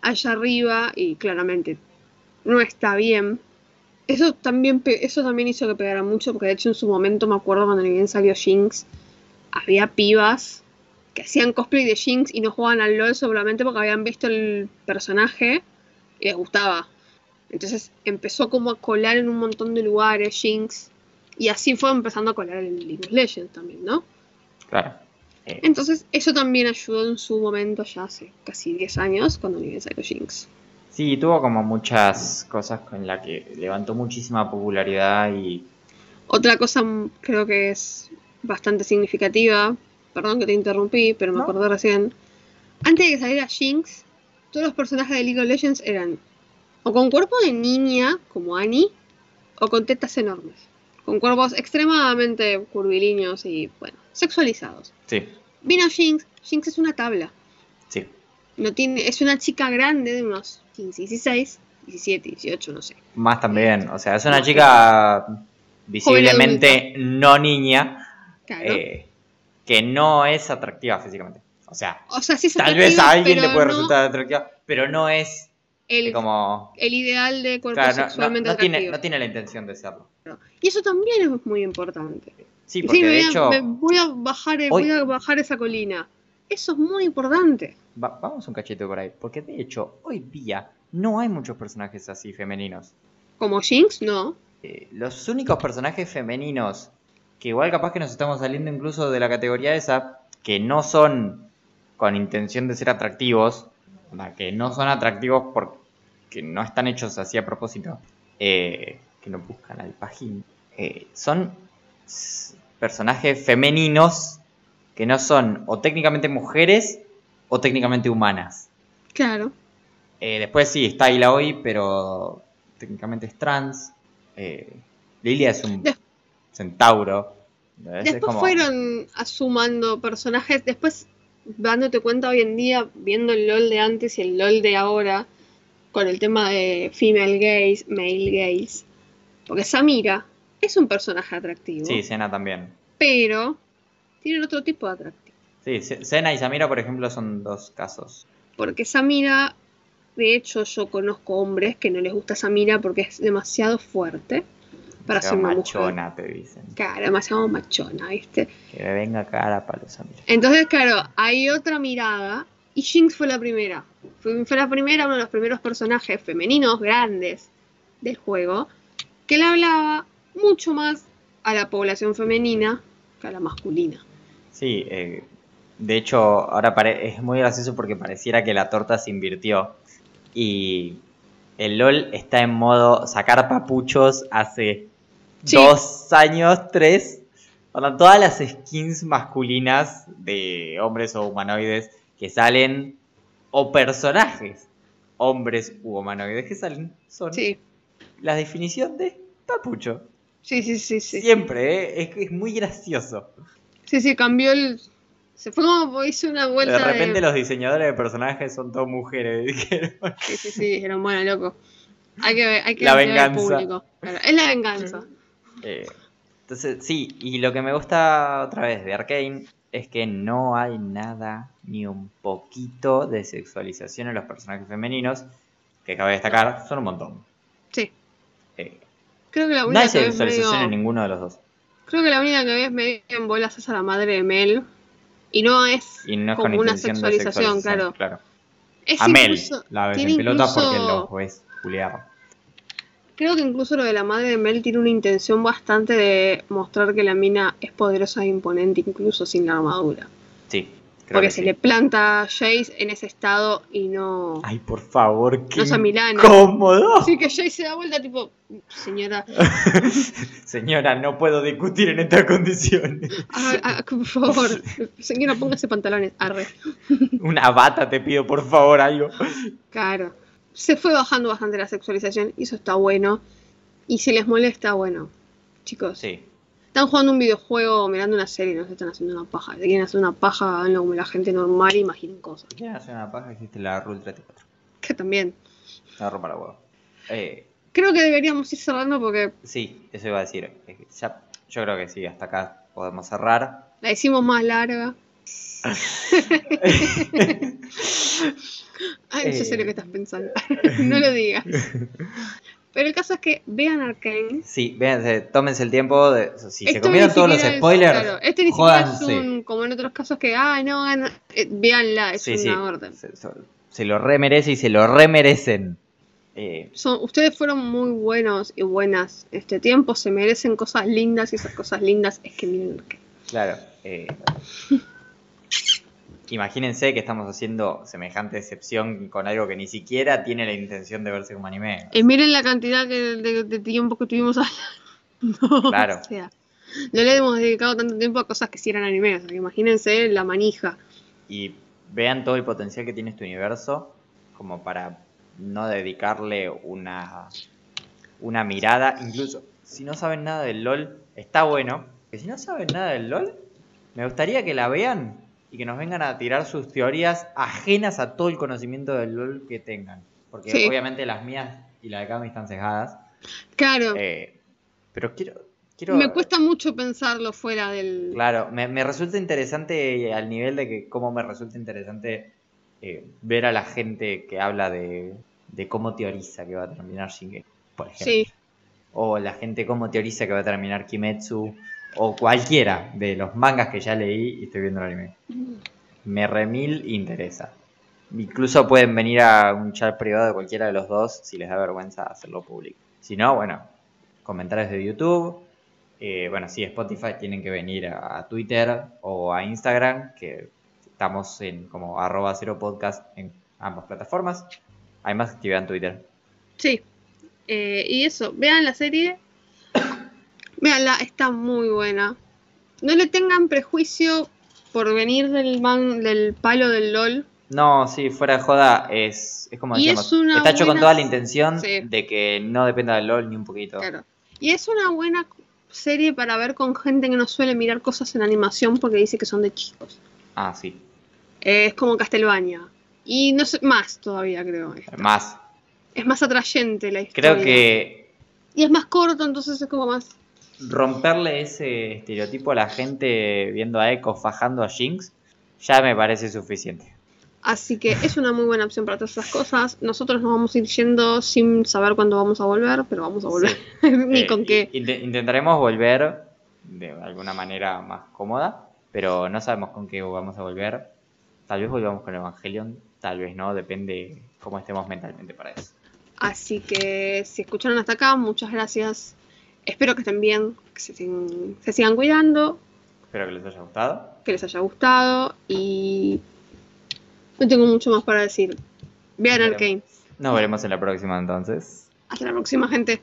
allá arriba y claramente no está bien. Eso también, eso también hizo que pegara mucho, porque de hecho en su momento me acuerdo cuando bien salió Jinx, había pibas que hacían cosplay de Jinx y no jugaban al LOL solamente porque habían visto el personaje y les gustaba. Entonces empezó como a colar en un montón de lugares Jinx y así fue empezando a colar en League of Legends también, ¿no? Claro. Eh, Entonces eso también ayudó en su momento ya hace casi 10 años cuando ni bien salió Jinx. sí, tuvo como muchas cosas con las que levantó muchísima popularidad y Otra cosa mm, creo que es bastante significativa, perdón que te interrumpí, pero me No. acordé recién. Antes de que saliera Jinx, todos los personajes de League of Legends eran o con cuerpo de niña, como Annie, o con tetas enormes. Con cuerpos extremadamente curvilíneos y, bueno, sexualizados. sí, Vino Jinx, Jinx es una tabla. sí. No tiene, es una chica grande de unos 15, 16, 17, 18, no sé. Más también, o sea, es una chica visiblemente no niña Claro. eh, que no es atractiva físicamente. O sea, o sea, sí es tal vez a alguien le puede no resultar atractiva, pero no es el, como... el ideal de cuerpo Claro, no- no, sexualmente no tiene, no tiene la intención de serlo. Y eso también es muy importante. Sí, porque de voy a, hecho... voy a bajar el- hoy- voy a bajar esa colina. Eso es muy importante. Va- vamos un cachito por ahí, porque de hecho, hoy día no hay muchos personajes así femeninos. Como Jinx, no. Eh, los únicos personajes femeninos que igual capaz que nos estamos saliendo incluso de la categoría esa, que no son con intención de ser atractivos, que no son atractivos porque no están hechos así a propósito, eh, que no buscan al pajín, eh, son personajes femeninos que no son o técnicamente mujeres o técnicamente humanas. Claro. Eh, después sí, está Ayla hoy, pero técnicamente es trans. Eh, Lilia es un centauro. Después como- fueron asumando personajes. Después, dándote cuenta hoy en día, viendo el LOL de antes y el LOL de ahora, con el tema de female gays, male gays. Porque Samira es un personaje atractivo, Sí, Sena también. pero tienen otro tipo de atractivo. Sí, Se- Sena y Samira, por ejemplo, son dos casos. Porque Samira, de hecho, yo conozco hombres que no les gusta Samira porque es demasiado fuerte para ser una mujer. machona, te dicen. Claro, demasiado machona, ¿viste? Que me venga cara a palo Samira. Entonces, claro, hay otra mirada y Jinx fue la primera. Fue, fue la primera, uno de los primeros personajes femeninos grandes del juego que le hablaba mucho más a la población femenina que a la masculina. Sí, eh, de hecho, ahora pare- es muy gracioso porque pareciera que la torta se invirtió. Y el LOL está en modo sacar papuchos hace Sí. dos años, tres. Para todas las skins masculinas de hombres o humanoides que salen, o personajes, hombres u humanoides que salen, son Sí, la definición de papucho. Sí, sí, sí, sí. Siempre, ¿eh? es, es muy gracioso. Sí, sí, cambió el... Se fue como hizo una vuelta De repente los diseñadores de personajes son todas mujeres. dijeron. Sí, sí, sí, dijeron, bueno, loco. Hay que, ver- hay que La al venganza. público. Claro, es la venganza. Eh, entonces, sí, y lo que me gusta otra vez de Arkane es que no hay nada ni un poquito de sexualización en los personajes femeninos, que cabe destacar, son un montón. Sí. Creo que la no única hay que ves sexualización medio... en ninguno de los dos. Creo que la única que ves medio en bolas es a la madre de Mel. Y no es Y no es como con una sexualización, sexualización, claro. claro. Es A Mel incluso- la ves en pelota porque los ves culiar. Creo que incluso lo de la madre de Mel tiene una intención bastante de mostrar que la mina es poderosa e imponente incluso sin la armadura. Sí, Porque que se sí. le planta a Jace en ese estado y no... Ay, por favor, qué No Milana. incómodo. Así que Jace se da vuelta tipo, señora, Señora, no puedo discutir en estas condiciones. ah, ah, por favor, señora, póngase pantalones, arre. Una bata te pido, por favor, algo. Claro. Se fue bajando bastante la sexualización y eso está bueno. Y si les molesta, bueno, chicos, Sí, están jugando un videojuego mirando una serie no se están haciendo una paja. Si quieren hacer una paja, háganlo como la gente normal imaginen cosas. si quieren hacer una paja, existe la Rule 34. Que también. La ropa la huevo. Eh, Creo que deberíamos ir cerrando porque sí, eso iba a decir. Ya yo creo que sí, hasta acá podemos cerrar. La hicimos más larga. Ay, yo sé lo que estás pensando. no lo digas. Pero el caso es que vean Arkane. Sí, véanse, tómense el tiempo. De, si se comieron todos los es- spoilers, claro, este ni siquiera es un, como en otros casos que, ah, no, gana. Eh, véanla, es Sí, una sí, orden. Se, se- se lo remerece y se lo remerecen. Eh, Son, ustedes fueron muy buenos y buenas este tiempo, se merecen cosas lindas y esas cosas lindas es que miren Arkane. claro. eh, imagínense que estamos haciendo semejante excepción con algo que ni siquiera tiene la intención de verse como anime. Y miren la cantidad que- de, de tiempo que tuvimos hablando. Claro. O sea, no le hemos dedicado tanto tiempo a cosas que sí eran anime. O sea, que imagínense la manija. Y vean todo el potencial que tiene este universo como para no dedicarle una, una mirada. Incluso si no saben nada del LOL, está bueno. Que si no saben nada del LOL, me gustaría que la vean y que nos vengan a tirar sus teorías ajenas a todo el conocimiento del LOL que tengan. Porque Sí. obviamente las mías y la de Cami están cegadas. Claro, Eh, pero quiero... quiero me cuesta mucho pensarlo fuera del. Claro, me, me resulta interesante al nivel de que cómo me resulta interesante eh, ver a la gente que habla de, de cómo teoriza que va a terminar Shingeki, por ejemplo. Sí, O la gente cómo teoriza que va a terminar Kimetsu. O cualquiera de los mangas que ya leí y estoy viendo el anime. Me remil interesa. Incluso pueden venir a un chat privado de cualquiera de los dos si les da vergüenza hacerlo público. Si no, bueno, comentarios de YouTube. Eh, bueno, si Spotify tienen que venir a, a Twitter o a Instagram, que estamos en como arroba cero podcast en ambas plataformas. Hay más actividad en Twitter. sí. Eh, y eso, vean la serie. Veanla, está muy buena. No le tengan prejuicio por venir del, man, del palo del LOL. No, sí, fuera de joda, es, es como Y decíamos, es está hecho con toda la intención Sí. de que no dependa del LOL ni un poquito. Claro. Y es una buena serie para ver con gente que no suele mirar cosas en animación porque dice que son de chicos. Ah, sí, Eh, es como Castlevania. Y no sé, más todavía creo. esta. más. Es más atrayente la historia. Creo que Y es más corto, entonces es como más... romperle ese estereotipo a la gente viendo a Echo fajando a Jinx ya me parece suficiente. Así que es una muy buena opción para todas esas cosas. Nosotros nos vamos a ir yendo sin saber cuándo vamos a volver, pero vamos a volver. Ni Eh, con qué. inte- intentaremos volver de alguna manera más cómoda, pero no sabemos con qué vamos a volver. Tal vez volvamos con Evangelion, tal vez no, depende cómo estemos mentalmente para eso. Así que si escucharon hasta acá, muchas gracias. Espero que estén bien, que se, sigan- se sigan cuidando, Espero que les haya gustado. que les haya gustado y no tengo mucho más para decir. Vean Arcane. Nos veremos en la próxima entonces. Hasta la próxima, gente.